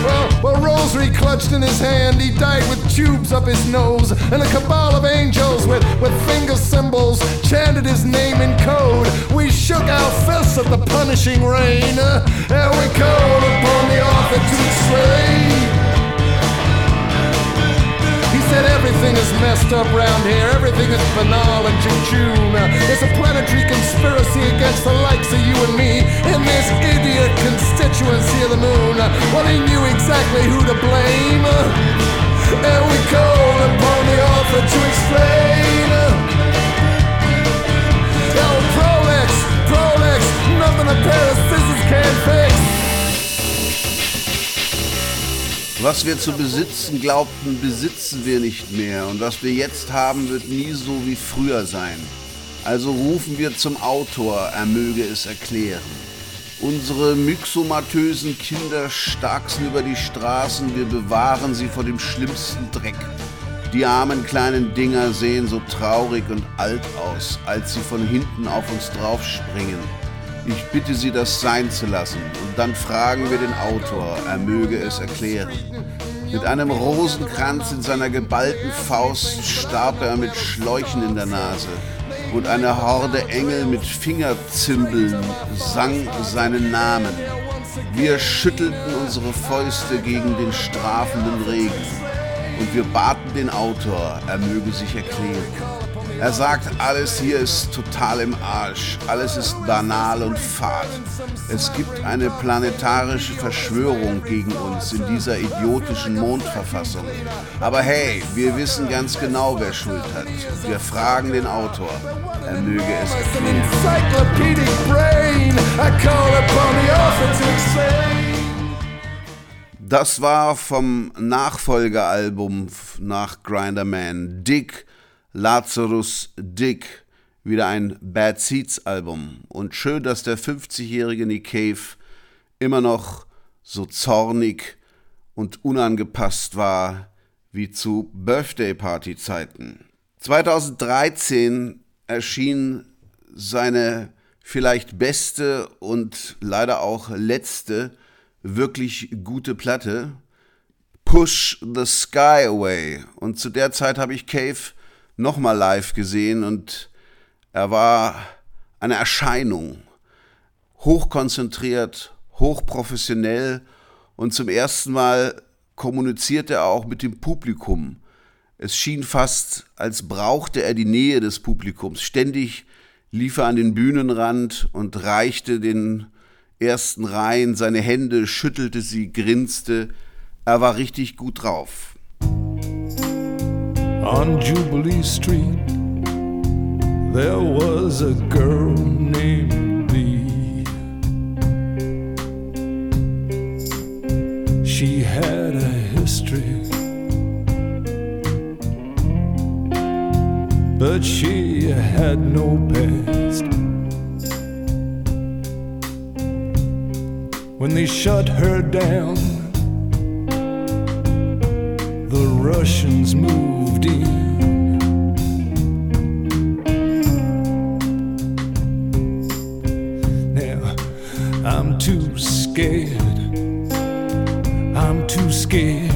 Well, well, Rosary clutched in his hand, he died with tubes up his nose, and a cabal of angels with, with finger symbols chanted his name in code. We shook our fists at the punishing rain, messed up round here, everything is banal and jejune. It's a planetary conspiracy against the likes of you and me in this idiot constituency of the moon. Well, he knew exactly who to blame. And we called upon the author to explain. Oh, Prolex, Prolex, nothing a pair of scissors can't fix. Was wir zu besitzen glaubten, besitzen wir nicht mehr. Und was wir jetzt haben, wird nie so wie früher sein. Also rufen wir zum Autor, er möge es erklären. Unsere myxomatösen Kinder starksen über die Straßen, wir bewahren sie vor dem schlimmsten Dreck. Die armen kleinen Dinger sehen so traurig und alt aus, als sie von hinten auf uns draufspringen. Ich bitte Sie, das sein zu lassen. Und dann fragen wir den Autor, er möge es erklären. Mit einem Rosenkranz in seiner geballten Faust starb er mit Schläuchen in der Nase. Und eine Horde Engel mit Fingerzimbeln sang seinen Namen. Wir schüttelten unsere Fäuste gegen den strafenden Regen. Und wir baten den Autor, er möge sich erklären. Er sagt, alles hier ist total im Arsch, alles ist banal und fad. Es gibt eine planetarische Verschwörung gegen uns in dieser idiotischen Mondverfassung. Aber hey, wir wissen ganz genau, wer Schuld hat. Wir fragen den Autor, er möge es erklären. Das war vom Nachfolgealbum nach Grinderman Dick Lazarus Dick. wieder ein Bad Seeds Album. Und schön, dass der 50-jährige Nick Cave immer noch so zornig und unangepasst war wie zu Birthday Party Zeiten. 2013 erschien seine vielleicht beste und leider auch letzte wirklich gute Platte, Push the Sky Away. Und zu der Zeit habe ich Cave nochmal live gesehen und er war eine Erscheinung. Hochkonzentriert, hochprofessionell und zum ersten Mal kommunizierte er auch mit dem Publikum. Es schien fast, als brauchte er die Nähe des Publikums. Ständig lief er an den Bühnenrand und reichte den ersten Reihen seine Hände, schüttelte sie, grinste. Er war richtig gut drauf. On Jubilee Street, there was a girl named Bee. She had a history, but she had no past. When they shut her down, Russians moved in. Now I'm too scared. I'm too scared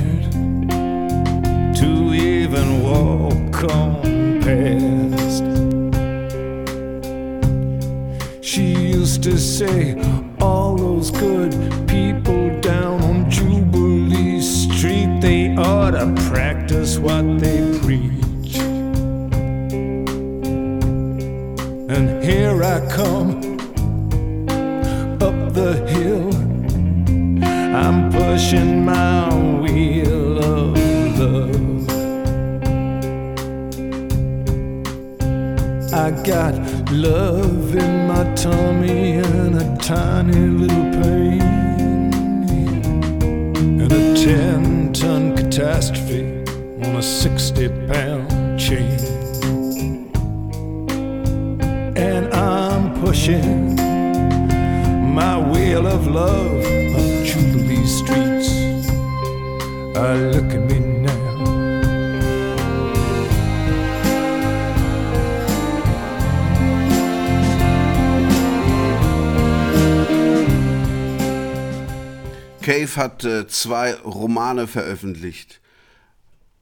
zwei Romane veröffentlicht.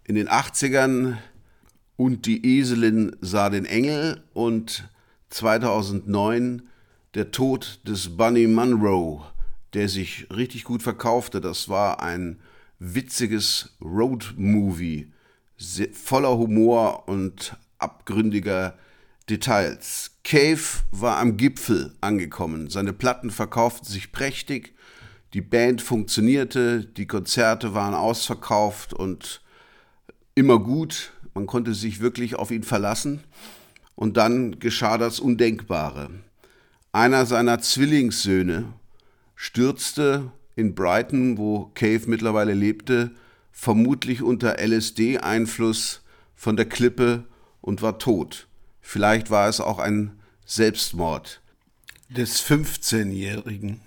In den 80ern und die Eselin sah den Engel und 2009 der Tod des Bunny Munro, der sich richtig gut verkaufte. Das war ein witziges Road-Movie, voller Humor und abgründiger Details. Cave war am Gipfel angekommen. Seine Platten verkauften sich prächtig, die Band funktionierte, die Konzerte waren ausverkauft und immer gut. Man konnte sich wirklich auf ihn verlassen. Und dann geschah das Undenkbare. Einer seiner Zwillingssöhne stürzte in Brighton, wo Cave mittlerweile lebte, vermutlich unter LSD-Einfluss von der Klippe und war tot. Vielleicht war es auch ein Selbstmord des 15-Jährigen.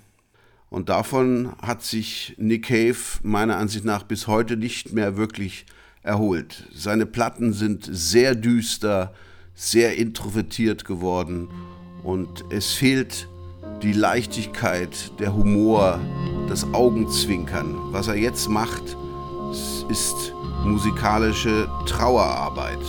Und davon hat sich Nick Cave meiner Ansicht nach bis heute nicht mehr wirklich erholt. Seine Platten sind sehr düster, sehr introvertiert geworden und es fehlt die Leichtigkeit, der Humor, das Augenzwinkern. Was er jetzt macht, ist musikalische Trauerarbeit.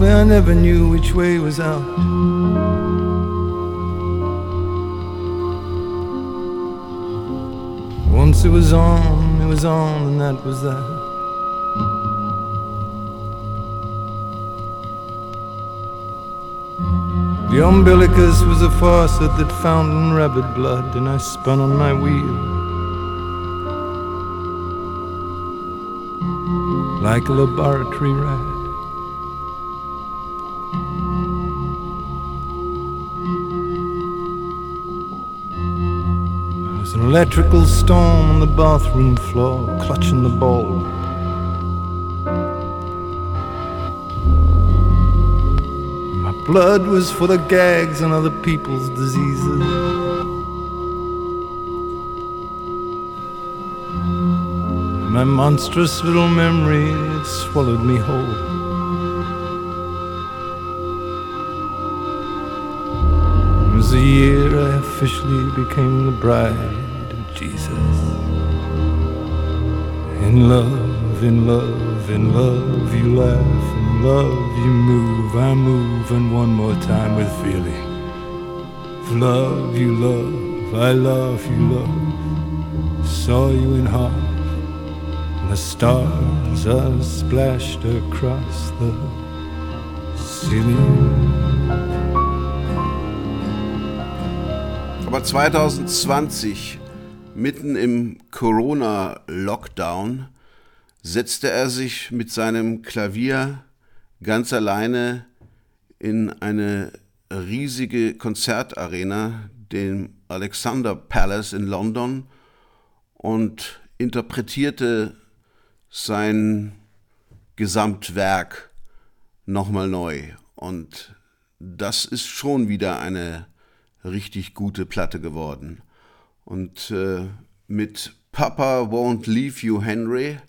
Mostly I never knew which way was out. Once it was on, it was on, and that was that. The umbilicus was a faucet that fountained rabbit blood, and I spun on my wheel. like a laboratory rat. Electrical storm on the bathroom floor, clutching the ball. My blood was for the gags and other people's diseases. My monstrous little memory swallowed me whole. Was the year I officially became the bride In love, in love, in love, you laugh, in love, you move, I move, and one more time with feeling. Love, you love, I love, you love. Saw you in half, and the stars are splashed across the ceiling. Aber 2020, mitten im Corona-Lockdown, setzte er sich mit seinem Klavier ganz alleine in eine riesige Konzertarena, den Alexander Palace in London, und interpretierte sein Gesamtwerk nochmal neu. Und das ist schon wieder eine richtig gute Platte geworden. Und äh, mit Papa Won't Leave You Henry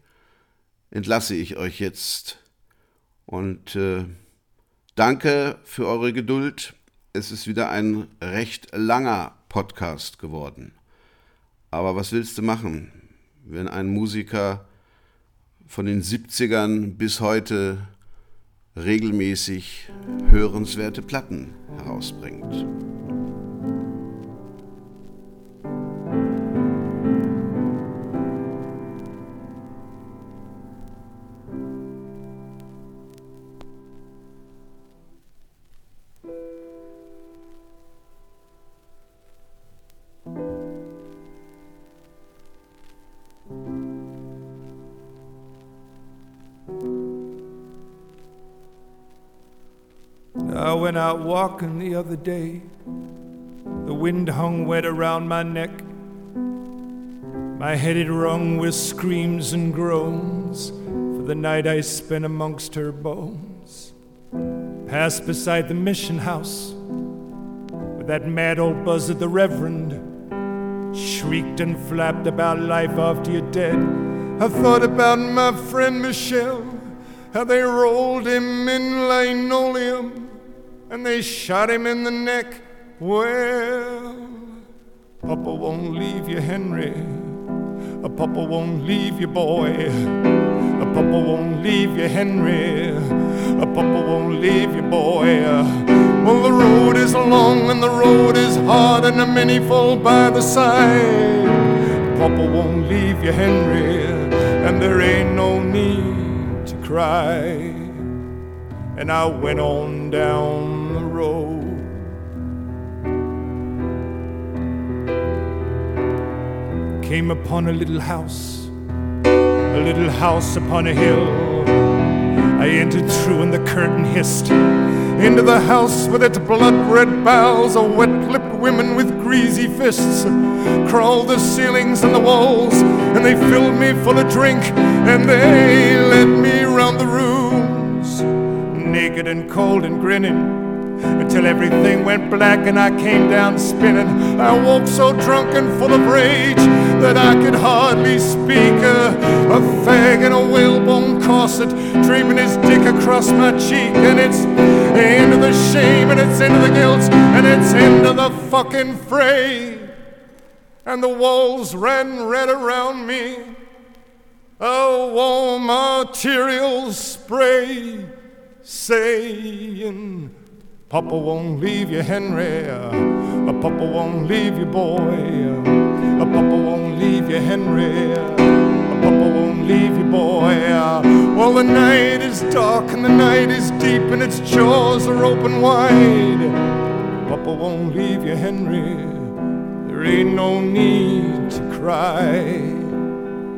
entlasse ich euch jetzt. Und äh, danke für eure Geduld. Es ist wieder ein recht langer Podcast geworden. Aber was willst du machen, wenn ein Musiker von den 70ern bis heute regelmäßig hörenswerte Platten herausbringt? Walking the other day. The wind hung wet around my neck. My head it rung with screams and groans for the night I spent amongst her bones. Passed beside the mission house with that mad old buzzard, the Reverend. Shrieked and flapped about life after you're dead. I thought about my friend Michelle, how they rolled him in linoleum and they shot him in the neck. Well, Papa won't leave you, Henry. A Papa won't leave you, boy. A Papa won't leave you, Henry. A Papa won't leave you, boy. Well, the road is long and the road is hard, and the many fall by the side. Papa won't leave you, Henry, and there ain't no need to cry. And I went on down Came upon a little house, a little house upon a hill. I entered through and the curtain hissed into the house with its blood red bowels of wet lipped women with greasy fists. Crawled the ceilings and the walls, and they filled me full of drink, and they led me round the rooms, naked and cold and grinning. Until everything went black and I came down spinning. I woke so drunk and full of rage that I could hardly speak. A, fag in a whalebone corset, dreaming his dick across my cheek. And it's into the shame and it's into the guilt and it's into the fucking fray. And the walls ran red around me. A warm arterial spray saying, Papa won't leave you, Henry. Papa won't leave you, boy. Papa won't leave you, Henry. Papa won't leave you, boy. Well, the night is dark and the night is deep and its jaws are open wide. Papa won't leave you, Henry. There ain't no need to cry.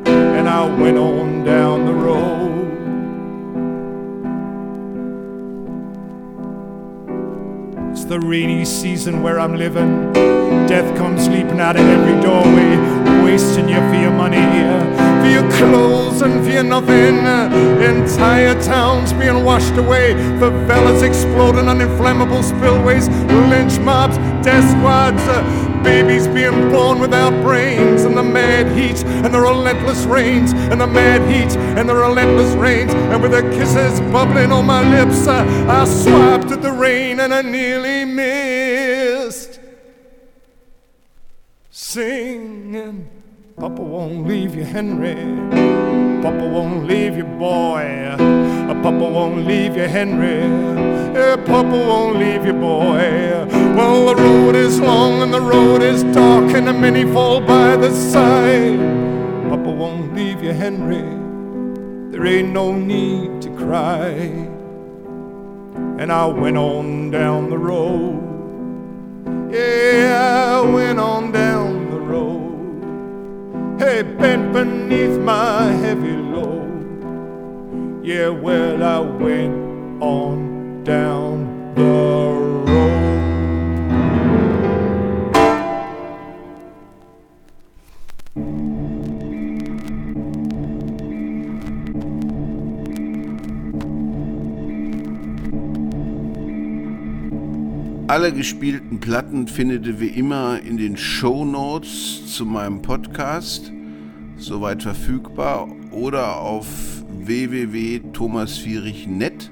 And I went on down the road. The rainy season where I'm living. Death comes leaping out of every doorway, wasting you for your money, for your clothes and for your nothing. Entire towns being washed away, favelas exploding on inflammable spillways, lynch mobs, death squads. Babies being born without brains, and the mad heat, and the relentless rains, and the mad heat, and the relentless rains, and with the kisses bubbling on my lips, uh, I swiped at the rain and I nearly missed. Singing, Papa won't leave you, Henry. Papa won't leave you, boy. Papa won't leave you, Henry. Yeah, Papa won't leave you, boy. Well, the road is long and the road is dark, and the many fall by the side. Papa won't leave you, Henry. There ain't no need to cry. And I went on down the road. Yeah, I went on down the road. Bent beneath my heavy load. Yeah, well, I went on down the road. Alle gespielten Platten findet ihr wie immer in den Show Notes zu meinem Podcast, soweit verfügbar, oder auf www.thomasvierich.net.